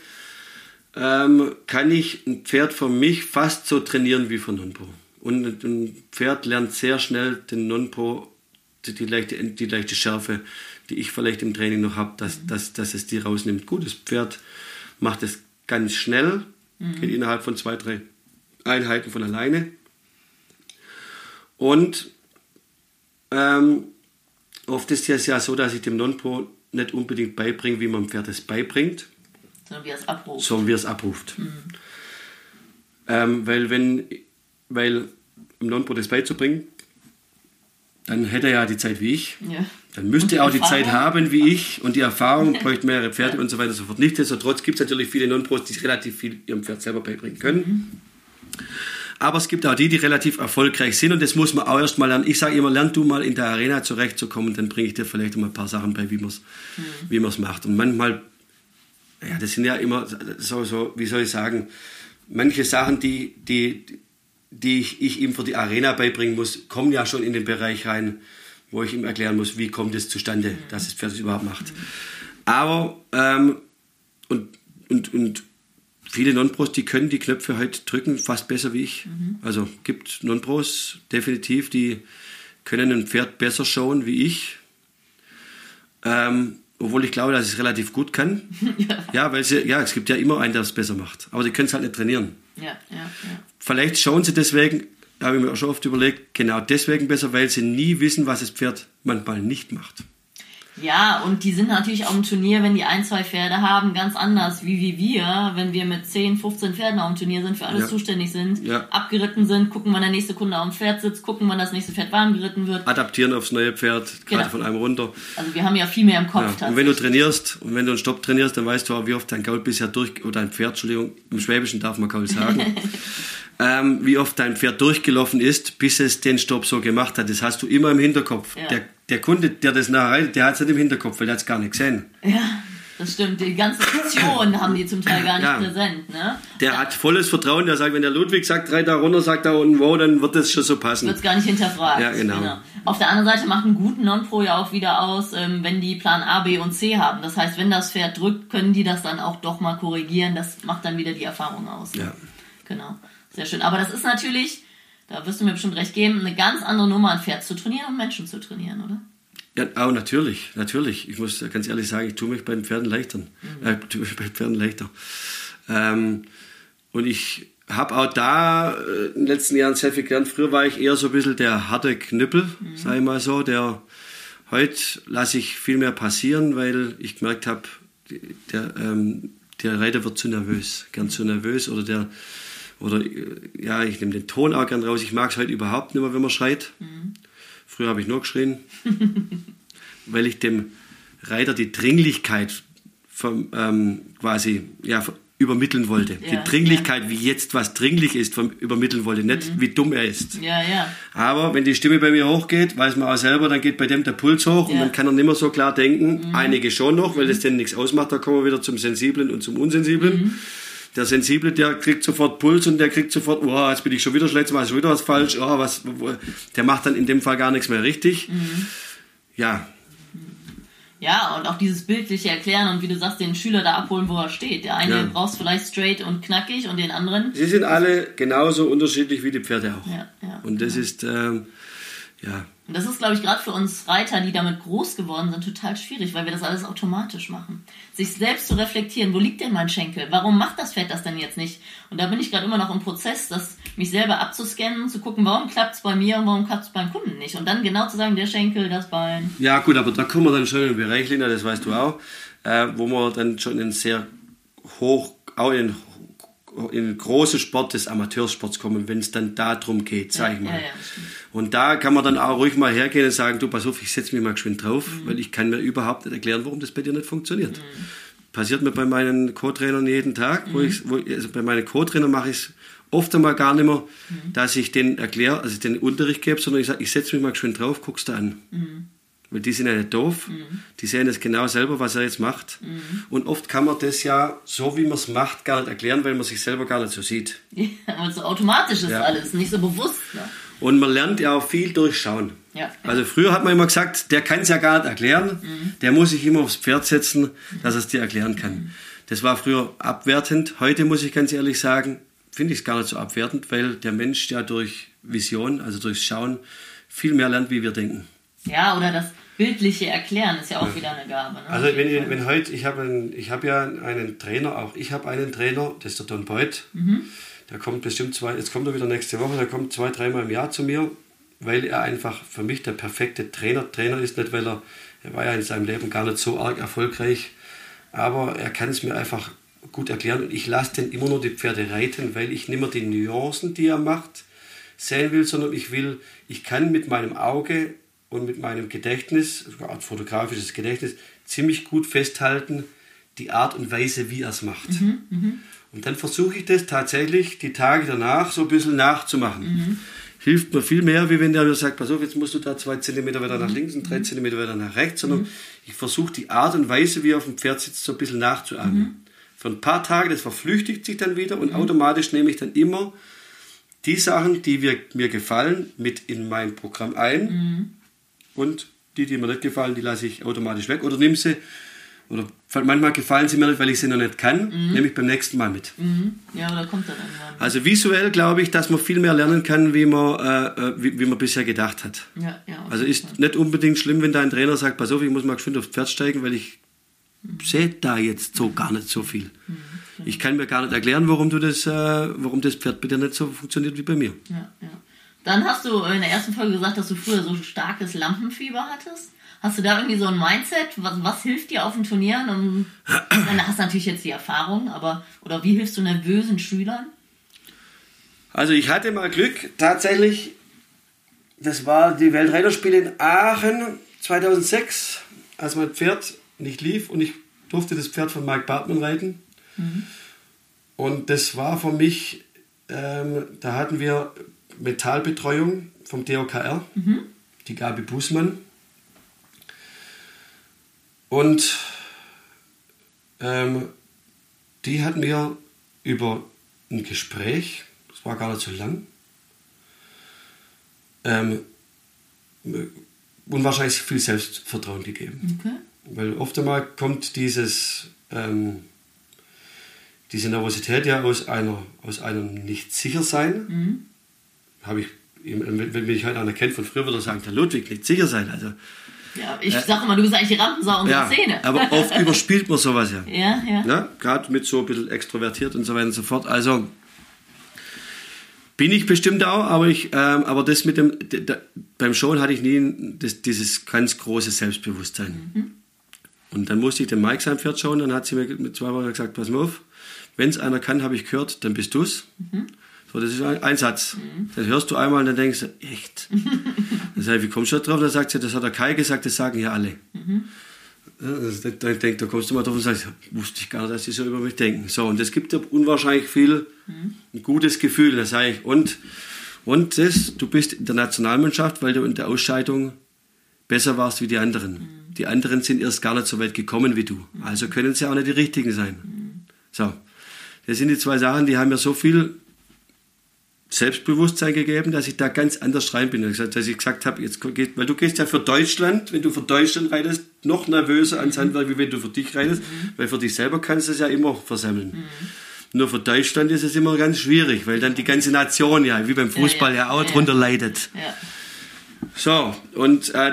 ähm, kann ich ein Pferd für mich fast so trainieren wie für Non-Pro. Und ein Pferd lernt sehr schnell den Non-Pro, die, die, leichte, die leichte Schärfe, die ich vielleicht im Training noch habe, dass, dass, dass es die rausnimmt. Gutes Pferd macht es ganz schnell, geht innerhalb von zwei, drei Einheiten von alleine. Und ähm, oft ist es ja so, dass ich dem Non-Pro nicht unbedingt beibringe, wie man dem Pferd es beibringt, Sondern wie er es abruft. sondern wie er es abruft. Ähm, weil wenn, weil im Non-Pro das beizubringen, dann hätte er ja die Zeit wie ich. Ja. Dann müsste er auch die Erfahrung? Zeit haben wie ich und die Erfahrung, bräuchte mehrere Pferde und so weiter und so fort. Nichtsdestotrotz gibt es natürlich viele Non-Pros, die relativ viel ihrem Pferd selber beibringen können. Aber es gibt auch die, die relativ erfolgreich sind und das muss man auch erst mal lernen. Ich sage immer, lern du mal in der Arena zurechtzukommen, dann bringe ich dir vielleicht mal ein paar Sachen bei, wie man es wie man's macht. Und manchmal, ja, das sind ja immer so, so wie soll ich sagen, manche Sachen, die, die, die ich, ich ihm für die Arena beibringen muss, kommen ja schon in den Bereich rein, wo ich ihm erklären muss, wie kommt es zustande, dass das Pferd es überhaupt macht. Aber, ähm, und, und, und viele Non-Pros, die können die Knöpfe halt drücken, fast besser wie ich. Also gibt Non-Pros definitiv, die können ein Pferd besser schauen wie ich. Ähm, obwohl ich glaube, dass ich es relativ gut kann. ja. Ja, weil sie, ja, es gibt ja immer einen, der es besser macht. Aber die können es halt nicht trainieren. Ja, ja, ja. Vielleicht schauen sie deswegen, habe ich mir auch schon oft überlegt, genau deswegen besser, weil sie nie wissen, was das Pferd manchmal nicht macht. Ja, und die sind natürlich auf dem Turnier, wenn die ein, zwei Pferde haben, ganz anders wie, wie wir, wenn wir mit 10, 15 Pferden auf dem Turnier sind, für alles Ja. zuständig sind, Ja. abgeritten sind, gucken, wann der nächste Kunde auf dem Pferd sitzt, gucken, wann das nächste Pferd warm geritten wird. Adaptieren aufs neue Pferd, gerade Genau. von einem runter. Also wir haben ja viel mehr im Kopf Ja. Und wenn du trainierst und wenn du einen Stopp trainierst, dann weißt du auch, wie oft dein Gaul bisher durch, oder dein Pferd, Entschuldigung, im Schwäbischen darf man Gaul sagen, ähm, wie oft dein Pferd durchgelaufen ist, bis es den Stopp so gemacht hat. Das hast du immer im Hinterkopf. Der, der Kunde, der das nachher reitet, der hat es nicht im Hinterkopf, weil der hat es gar nicht gesehen. Ja, das stimmt. Die ganzen Aktionen haben die zum Teil gar nicht Ja. präsent, ne? Der hat volles Vertrauen, der sagt, wenn der Ludwig sagt, drei da runter, sagt da unten wo, dann wird das schon so passen. Wird es gar nicht hinterfragt. Ja, genau. Auf der anderen Seite macht einen guten Non-Pro ja auch wieder aus, ähm, wenn die Plan A, B und C haben. Das heißt, wenn das Pferd drückt, können die das dann auch doch mal korrigieren. Das macht dann wieder die Erfahrung aus. Ja. Genau. Sehr schön. Aber das ist natürlich, da wirst du mir bestimmt recht geben, eine ganz andere Nummer, ein Pferd zu trainieren und Menschen zu trainieren, oder? Ja, auch natürlich, natürlich. Ich muss ganz ehrlich sagen, ich tue mich bei den Pferden leichter. Äh, tue mich bei den Pferden leichter. Ähm, und ich habe auch da äh, in den letzten Jahren sehr viel gelernt. Früher war ich eher so ein bisschen der harte Knüppel, sag ich mal so. Der, heute lasse ich viel mehr passieren, weil ich gemerkt habe, der, ähm, der Reiter wird zu nervös, gern zu nervös oder der oder äh, ja, ich nehme den Ton auch gern raus. Ich mag es heute überhaupt nicht mehr, wenn man schreit. Früher habe ich nur geschrien, weil ich dem Reiter die Dringlichkeit vom, ähm, quasi ja, übermitteln wollte. Ja, die Dringlichkeit, ja. wie jetzt was dringlich ist, vom, übermitteln wollte, nicht mhm. wie dumm er ist. Ja, ja. Aber wenn die Stimme bei mir hochgeht, weiß man auch selber, dann geht bei dem der Puls hoch und dann kann er nicht mehr so klar denken. Mhm. Einige schon noch, weil das denen nichts ausmacht. Da kommen wir wieder zum Sensiblen und zum Unsensiblen. Mhm. Der Sensible, der kriegt sofort Puls und der kriegt sofort, oh, jetzt bin ich schon wieder schlecht, was schon wieder was falsch, oh, was, der macht dann in dem Fall gar nichts mehr richtig. Mhm. Ja, ja, und auch dieses bildliche Erklären und wie du sagst, den Schüler da abholen, wo er steht. Der eine ja. brauchst vielleicht straight und knackig und den anderen. Sie sind alle genauso unterschiedlich wie die Pferde auch. Ja, ja, und das ist, ähm, ja, und das ist, glaube ich, gerade für uns Reiter, die damit groß geworden sind, total schwierig, weil wir das alles automatisch machen. Sich selbst zu reflektieren, wo liegt denn mein Schenkel? Warum macht das Pferd das denn jetzt nicht? Und da bin ich gerade immer noch im Prozess, das mich selber abzuscannen, zu gucken, warum klappt es bei mir und warum klappt es beim Kunden nicht? Und dann genau zu sagen, der Schenkel, das Bein. Ja, gut, aber da kommen wir dann schon in den Bereich, Lina, das weißt du auch, äh, wo wir dann schon in sehr hoch, auch in den in den großen Sport des Amateursports kommen, wenn es dann darum geht, sag ich mal. Ja, ja, und da kann man dann auch ruhig mal hergehen und sagen, du, pass auf, ich setze mich mal geschwind drauf, mhm. weil ich kann mir überhaupt nicht erklären, warum das bei dir nicht funktioniert. Mhm. Passiert mir bei meinen Co-Trainern jeden Tag, mhm. wo ich, wo, also bei meinen Co-Trainern mache ich es oft einmal gar nicht mehr, mhm. dass ich den erkläre, also den Unterricht gebe, sondern ich sage, ich setze mich mal geschwind drauf, guckst du an. Mhm. Weil die sind ja nicht doof, mhm. die sehen das genau selber, was er jetzt macht. Und oft kann man das ja, so wie man es macht, gar nicht erklären, weil man sich selber gar nicht so sieht. Ja, weil so automatisch ist ja. alles, nicht so bewusst. Ne? Und man lernt ja auch viel durchschauen. Ja. Also früher hat man immer gesagt, der kann es ja gar nicht erklären, mhm. der muss sich immer aufs Pferd setzen, dass er es dir erklären kann. Mhm. Das war früher abwertend. Heute muss ich ganz ehrlich sagen, finde ich es gar nicht so abwertend, weil der Mensch ja durch Vision, also durchs Schauen, viel mehr lernt, wie wir denken. Ja, oder das bildliche Erklären ist ja auch ja. wieder eine Gabe. Ne? Also wenn, wenn heute, ich habe hab ja einen Trainer, auch ich habe einen Trainer, das ist der Don Beuth. Mhm. Der kommt bestimmt zwei, jetzt kommt er wieder nächste Woche, der kommt zwei, dreimal im Jahr zu mir, weil er einfach für mich der perfekte Trainer, Trainer ist, nicht weil er, er war ja in seinem Leben gar nicht so arg erfolgreich, aber er kann es mir einfach gut erklären und ich lasse den immer nur die Pferde reiten, weil ich nicht mehr die Nuancen, die er macht, sehen will, sondern ich will, ich kann mit meinem Auge und mit meinem Gedächtnis, sogar fotografisches Gedächtnis, ziemlich gut festhalten, die Art und Weise, wie er es macht. Mhm, mh. Und dann versuche ich das tatsächlich die Tage danach so ein bisschen nachzumachen. Mhm. Hilft mir viel mehr, wie wenn der mir sagt, pass auf, jetzt musst du da zwei Zentimeter weiter nach links und drei mhm. Zentimeter weiter nach rechts, sondern mhm. ich versuche die Art und Weise, wie er auf dem Pferd sitzt, so ein bisschen nachzuahmen. Mhm. Für ein paar Tage, das verflüchtigt sich dann wieder und automatisch nehme ich dann immer die Sachen, die wir, mir gefallen, mit in mein Programm ein und die, die mir nicht gefallen, die lasse ich automatisch weg oder nehme sie. Oder manchmal gefallen sie mir nicht, weil ich sie noch nicht kann, mhm. nehme ich beim nächsten Mal mit. Mhm. Ja, oder kommt dann irgendwann. Also visuell glaube ich, dass man viel mehr lernen kann, wie man, äh, äh, wie, wie, man bisher gedacht hat. Ja, ja, also ist nicht unbedingt schlimm, wenn dein Trainer sagt, pass auf, ich muss mal geschwind aufs Pferd steigen, weil ich mhm. sehe da jetzt so gar nicht so viel. Mhm. Ich kann mir gar nicht erklären, warum, du das, äh, warum das Pferd bei dir nicht so funktioniert wie bei mir. Ja, ja. Dann hast du in der ersten Folge gesagt, dass du früher so starkes Lampenfieber hattest. Hast du da irgendwie so ein Mindset? Was, was hilft dir auf den Turnieren? Und, dann hast du natürlich jetzt die Erfahrung, aber oder wie hilfst du nervösen Schülern? Also ich hatte mal Glück, tatsächlich, das war die Weltreiterspiele in Aachen 2006, als mein Pferd nicht lief und ich durfte das Pferd von Mike Bartmann reiten. Mhm. Und das war für mich, ähm, da hatten wir Metallbetreuung vom DOKR, mhm. die Gabi Bußmann. Und ähm, die hat mir über ein Gespräch, das war gar nicht so lang, ähm, unwahrscheinlich viel Selbstvertrauen gegeben. Okay. Weil oft einmal kommt dieses, ähm, diese Nervosität ja aus, einer, aus einem Nicht-Sicher-Sein. Mhm habe ich, wenn mich halt einer kennt von früher, würde er sagen, der Ludwig nicht sicher sein. Also, ja, ich äh, sage immer, du bist eigentlich die Rampensau unserer ja, Szene. aber oft überspielt man sowas ja. Ja, ja. ja Gerade mit so ein bisschen extrovertiert und so weiter und so fort. Also bin ich bestimmt auch, aber ich, ähm, aber das mit dem, da, beim Showen hatte ich nie das, dieses ganz große Selbstbewusstsein. Mhm. Und dann musste ich den Mike sein Pferd schauen, dann hat sie mir mit zwei Wochen gesagt, pass mal auf, wenn es einer kann, habe ich gehört, dann bist du's. Mhm. So, das ist ein, ein Satz. Mhm. Das hörst du einmal und dann denkst du, echt? Dann sage ich, wie kommst du da drauf? Dann sagt sie, das hat der Kai gesagt, das sagen ja alle. Mhm. Ja, dann denkt, da kommst du mal drauf und sagst, wusste ich gar nicht, dass sie so über mich denken. So, und es gibt ja unwahrscheinlich viel, mhm. ein gutes Gefühl. Da sage ich, und, und das, du bist in der Nationalmannschaft, weil du in der Ausscheidung besser warst wie die anderen. Mhm. Die anderen sind erst gar nicht so weit gekommen wie du. Mhm. Also können sie auch nicht die richtigen sein. Mhm. So, das sind die zwei Sachen, die haben mir so viel Selbstbewusstsein gegeben, dass ich da ganz anders rein bin. Dass ich gesagt habe, jetzt geht, weil du gehst ja für Deutschland, wenn du für Deutschland reitest, noch nervöser ans Handwerk, wie wenn du für dich reitest, mhm. weil für dich selber kannst du es ja immer versammeln. Mhm. Nur für Deutschland ist es immer ganz schwierig, weil dann die ganze Nation ja, wie beim Fußball ja, ja, ja auch ja, drunter leidet. So, und, äh,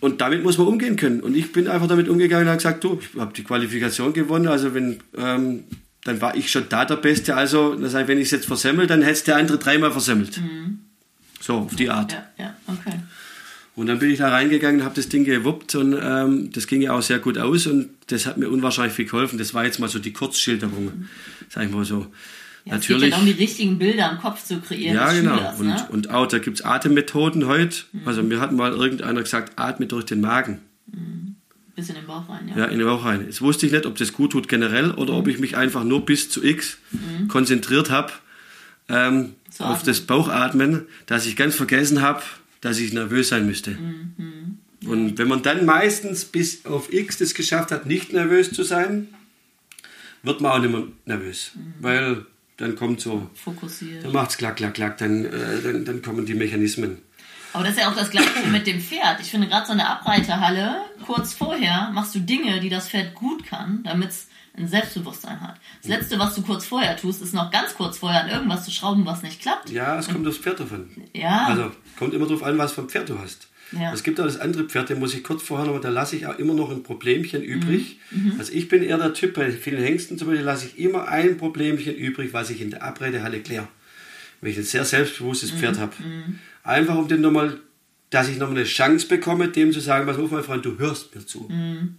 und damit muss man umgehen können. Und ich bin einfach damit umgegangen und habe gesagt, du, ich habe die Qualifikation gewonnen, also wenn ähm, dann war ich schon da der Beste. Also, das heißt, wenn ich es jetzt versemmel, dann hätte es der andere dreimal versemmelt. Mhm. So, auf die Art. Ja, ja, okay. Und dann bin ich da reingegangen, habe das Ding gewuppt und ähm, das ging ja auch sehr gut aus und das hat mir unwahrscheinlich viel geholfen. Das war jetzt mal so die Kurzschilderung, mhm. sag ich mal so. Ja, Natürlich. Es geht ja darum, die richtigen Bilder im Kopf zu kreieren. Ja, genau. Schülers, und, ne? und auch, da gibt es Atemmethoden heute. Mhm. Also mir hat mal irgendeiner gesagt, atme durch den Magen. Mhm. Bis in den Bauch rein, ja. Ja, in den Bauch rein. Jetzt wusste ich nicht, ob das gut tut generell oder ob ich mich einfach nur bis zu X mhm. konzentriert habe ähm, auf das Bauchatmen, dass ich ganz vergessen habe, dass ich nervös sein müsste. Mhm. Und wenn man dann meistens bis auf X das geschafft hat, nicht nervös zu sein, wird man auch nicht mehr nervös. Mhm. Weil dann kommt so. Fokussiert. Dann macht es klack, klack, klack, dann, äh, dann, dann kommen die Mechanismen. Aber das ist ja auch das Gleiche mit dem Pferd. Ich finde gerade so eine Abreiterhalle, kurz vorher machst du Dinge, die das Pferd gut kann, damit es ein Selbstbewusstsein hat. Das Letzte, was du kurz vorher tust, ist noch ganz kurz vorher an irgendwas zu schrauben, was nicht klappt. Ja, es kommt aufs Pferd davon. Ja. Also kommt immer darauf an, was für ein Pferd du hast. Ja. Es gibt auch das andere Pferd, den muss ich kurz vorher noch, da lasse ich auch immer noch ein Problemchen übrig. Mhm. mhm. Also ich bin eher der Typ, bei vielen Hengsten zum Beispiel lasse ich immer ein Problemchen übrig, was ich in der Abreitehalle kläre. Wenn ich ein sehr selbstbewusstes Pferd mhm. habe. Mhm. Einfach um den nochmal, dass ich nochmal eine Chance bekomme, dem zu sagen, was auf, mein Freund, du hörst mir zu. Mhm.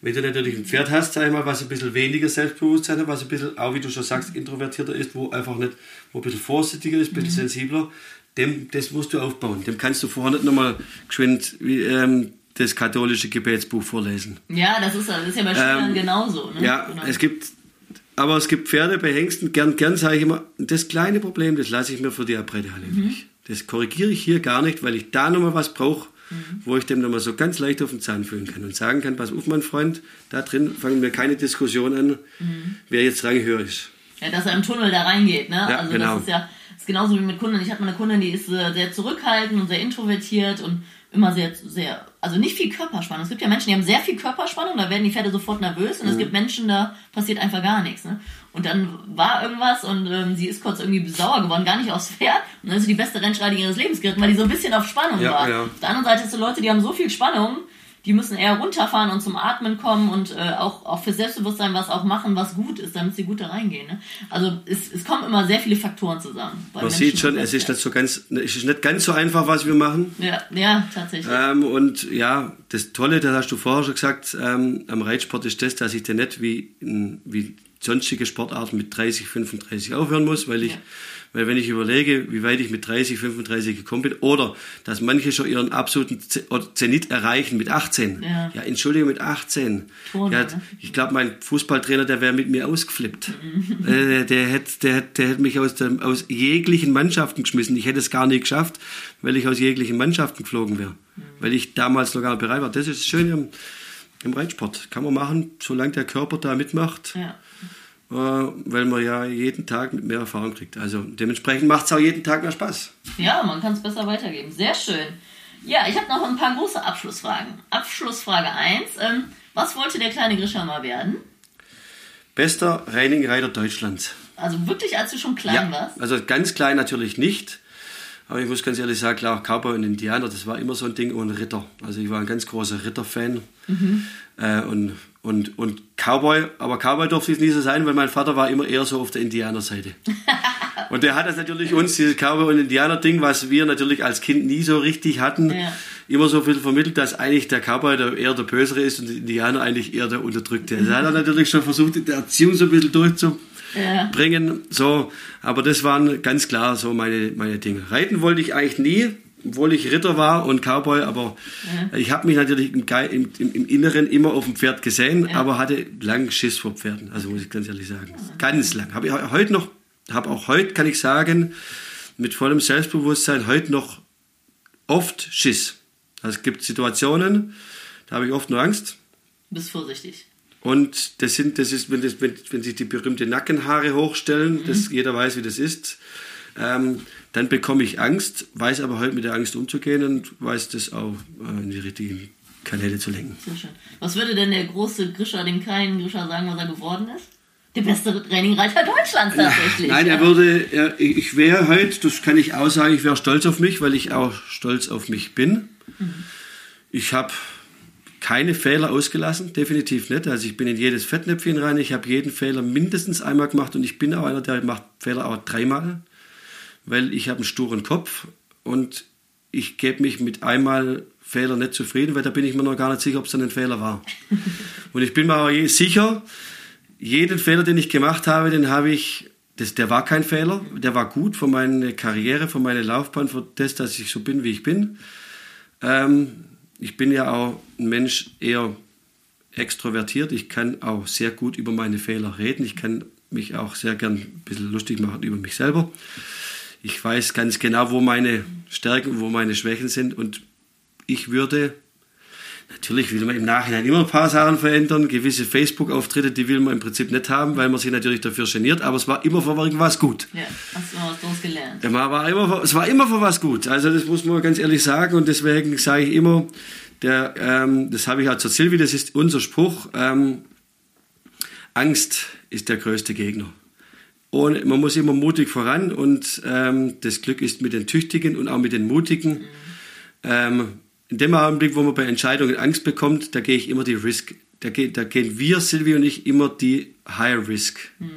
Wenn du natürlich ein Pferd hast, sag ich mal, was ein bisschen weniger Selbstbewusstsein hat, was ein bisschen, auch wie du schon sagst, introvertierter ist, wo einfach nicht, wo ein bisschen vorsichtiger ist, ein bisschen mhm. sensibler, dem, das musst du aufbauen. Dem kannst du vorher nicht nochmal geschwind wie, ähm, das katholische Gebetsbuch vorlesen. Ja, das ist, das ist ja bei Schülern ähm, genauso. Ne? Ja, genau. es gibt, aber es gibt Pferde bei Hengsten, gern, gern sage ich immer, das kleine Problem, das lasse ich mir für die Abreitehalle mhm. Das korrigiere ich hier gar nicht, weil ich da nochmal was brauche, mhm. wo ich dem nochmal so ganz leicht auf den Zahn fühlen kann und sagen kann, pass auf, mein Freund, da drin fangen wir keine Diskussion an, mhm. wer jetzt ranghöher ist. Ja, dass er im Tunnel da reingeht, ne? Ja, also genau. das ist ja ist genauso wie mit Kunden. Ich hatte mal eine Kundin, die ist äh, sehr zurückhaltend und sehr introvertiert und immer sehr, sehr, also nicht viel Körperspannung. Es gibt ja Menschen, die haben sehr viel Körperspannung, da werden die Pferde sofort nervös und mhm. es gibt Menschen, da passiert einfach gar nichts. Ne? Und dann war irgendwas und ähm, sie ist kurz irgendwie sauer geworden, gar nicht aufs Pferd. Und dann ist sie die beste Rennschreitung ihres Lebens geritten, weil die so ein bisschen auf Spannung ja, war. Ja. Auf der anderen Seite hast du Leute, die haben so viel Spannung, die müssen eher runterfahren und zum Atmen kommen und äh, auch, auch für Selbstbewusstsein was auch machen, was gut ist, damit sie gut da reingehen. Ne? Also es, es kommen immer sehr viele Faktoren zusammen. Man Menschen sieht schon, es ist nicht so ganz, es ist nicht ganz so einfach, was wir machen. Ja, ja tatsächlich. Ähm, und ja, das Tolle, das hast du vorher schon gesagt, ähm, am Reitsport ist das, dass ich den nicht wie, wie sonstige Sportarten mit 30, 35 aufhören muss, weil ich ja weil wenn ich überlege, wie weit ich mit 30, 35 gekommen bin, oder dass manche schon ihren absoluten Zenit erreichen mit 18. Ja, ja entschuldige, mit 18. Turner, ja, ne? Ich glaube, mein Fußballtrainer, der wäre mit mir ausgeflippt. Mhm. Äh, der hätte der hätt, der hätt mich aus, der, aus jeglichen Mannschaften geschmissen. Ich hätte es gar nie geschafft, weil ich aus jeglichen Mannschaften geflogen wäre. Mhm. Weil ich damals noch gar nicht bereit war. Das ist das Schöne im, im Reitsport. Kann man machen, solange der Körper da mitmacht. Ja weil man ja jeden Tag mit mehr Erfahrung kriegt. Also dementsprechend macht es auch jeden Tag mehr Spaß. Ja, man kann es besser weitergeben. Sehr schön. Ja, ich habe noch ein paar große Abschlussfragen. Abschlussfrage 1. Ähm, was wollte der kleine Grischer mal werden? Bester Reiningreiter Deutschlands. Also wirklich, als du schon klein ja, warst? Also ganz klein natürlich nicht. Aber ich muss ganz ehrlich sagen, klar, Cowboy und Indianer, das war immer so ein Ding und Ritter. Also ich war ein ganz großer Ritter-Fan. Mhm. Äh, und und, und Cowboy, aber Cowboy durfte es nie so sein, weil mein Vater war immer eher so auf der Indianerseite. und der hat das natürlich uns, dieses Cowboy- und Indianer-Ding, was wir natürlich als Kind nie so richtig hatten, ja. immer so viel vermittelt, dass eigentlich der Cowboy der, eher der Bösere ist und der Indianer eigentlich eher der Unterdrückte. Das hat er natürlich schon versucht, in der Erziehung so ein bisschen durchzubringen. Ja. So, aber das waren ganz klar so meine, meine Dinge. Reiten wollte ich eigentlich nie. obwohl ich Ritter war und Cowboy, aber ja. ich habe mich natürlich im, im, im, Inneren immer auf dem Pferd gesehen, ja. aber hatte lang Schiss vor Pferden, also muss ich ganz ehrlich sagen. Ganz lang. Habe ich heute noch, habe auch heute, kann ich sagen, mit vollem Selbstbewusstsein heute noch oft Schiss. Also es gibt Situationen, da habe ich oft nur Angst. Bist vorsichtig. Und das sind, das ist, wenn, das, wenn, wenn sich die berühmte Nackenhaare hochstellen, mhm. das jeder weiß, wie das ist, ähm, dann bekomme ich Angst, weiß aber heute mit der Angst umzugehen und weiß das auch äh, in die richtigen Kanäle zu lenken. Sehr schön. Was würde denn der große Grischer, dem kleinen Grischer sagen, was er geworden ist? Der beste Trainingreiter Deutschlands tatsächlich. Nein, er würde, er, ich wäre heute, das kann ich auch sagen, ich wäre stolz auf mich, weil ich auch stolz auf mich bin. Mhm. Ich habe keine Fehler ausgelassen, definitiv nicht. Also ich bin in jedes Fettnäpfchen rein, ich habe jeden Fehler mindestens einmal gemacht und ich bin auch einer, der macht Fehler auch dreimal weil ich habe einen sturen Kopf und ich gebe mich mit einmal Fehler nicht zufrieden, weil da bin ich mir noch gar nicht sicher, ob es dann ein Fehler war. und ich bin mir auch sicher, jeden Fehler, den ich gemacht habe, den habe ich, das, der war kein Fehler, der war gut für meine Karriere, für meine Laufbahn, für das, dass ich so bin, wie ich bin. Ähm, ich bin ja auch ein Mensch eher extrovertiert. Ich kann auch sehr gut über meine Fehler reden. Ich kann mich auch sehr gern ein bisschen lustig machen über mich selber ich weiß ganz genau, wo meine Stärken, wo meine Schwächen sind und ich würde, natürlich will man im Nachhinein immer ein paar Sachen verändern, gewisse Facebook-Auftritte, die will man im Prinzip nicht haben, weil man sich natürlich dafür geniert, aber es war immer für irgendwas gut. Ja, hast du was gelernt. Ja, war immer, es war immer für was gut, also das muss man ganz ehrlich sagen und deswegen sage ich immer, der, ähm, das habe ich auch zur Silvi, das ist unser Spruch, ähm, Angst ist der größte Gegner. Und man muss immer mutig voran und ähm, das Glück ist mit den Tüchtigen und auch mit den Mutigen. Mhm. Ähm, in dem Augenblick, wo man bei Entscheidungen Angst bekommt, da gehe ich immer die Risk, da, geht, da gehen wir, Silvia und ich, immer die High Risk. Mhm.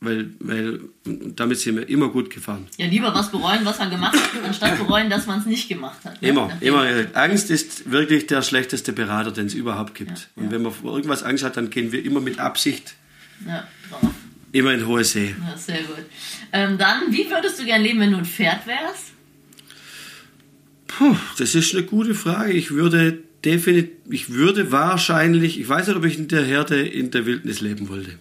Weil, weil damit sind wir immer gut gefahren. Ja, lieber was bereuen, was man gemacht hat, anstatt bereuen, dass man es nicht gemacht hat. Ne? Immer, immer. Angst ist wirklich der schlechteste Berater, den es überhaupt gibt. Ja, und ja. wenn man vor irgendwas Angst hat, dann gehen wir immer mit Absicht ja, drauf. Immer in hohe See. Ja, sehr gut. Ähm, dann, wie würdest du gern leben, wenn du ein Pferd wärst? Puh, das ist eine gute Frage. Ich würde definitiv, ich würde wahrscheinlich, ich weiß nicht, ob ich in der Herde in der Wildnis leben wollte.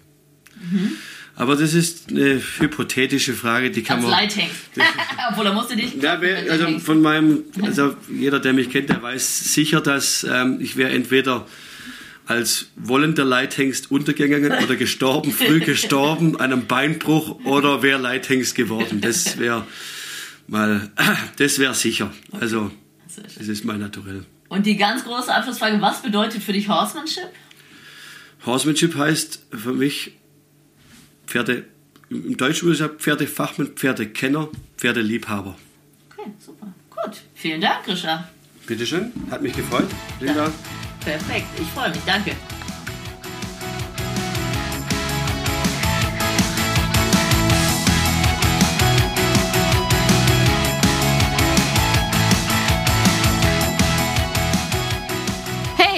Mhm. Aber das ist eine hypothetische Frage, die kann Als man. Leithengst. Obwohl, er musste dich. Ja, also von meinem, also jeder, der mich kennt, der weiß sicher, dass ähm, ich wäre entweder als wollender Leithengst untergegangen oder gestorben, früh gestorben, einem Beinbruch oder wäre Leithengst geworden. Das wäre mal, das wäre sicher. Also, das ist mein Naturell. Und die ganz große Abschlussfrage, was bedeutet für dich Horsemanship? Horsemanship heißt für mich Pferde, im Deutschen würde ich sagen Pferdefachmann, Pferdekenner, Pferdeliebhaber. Okay, super. Gut. Vielen Dank, Grisha. Bitteschön, hat mich gefreut. Vielen Dank. Perfekt, ich freue mich, danke.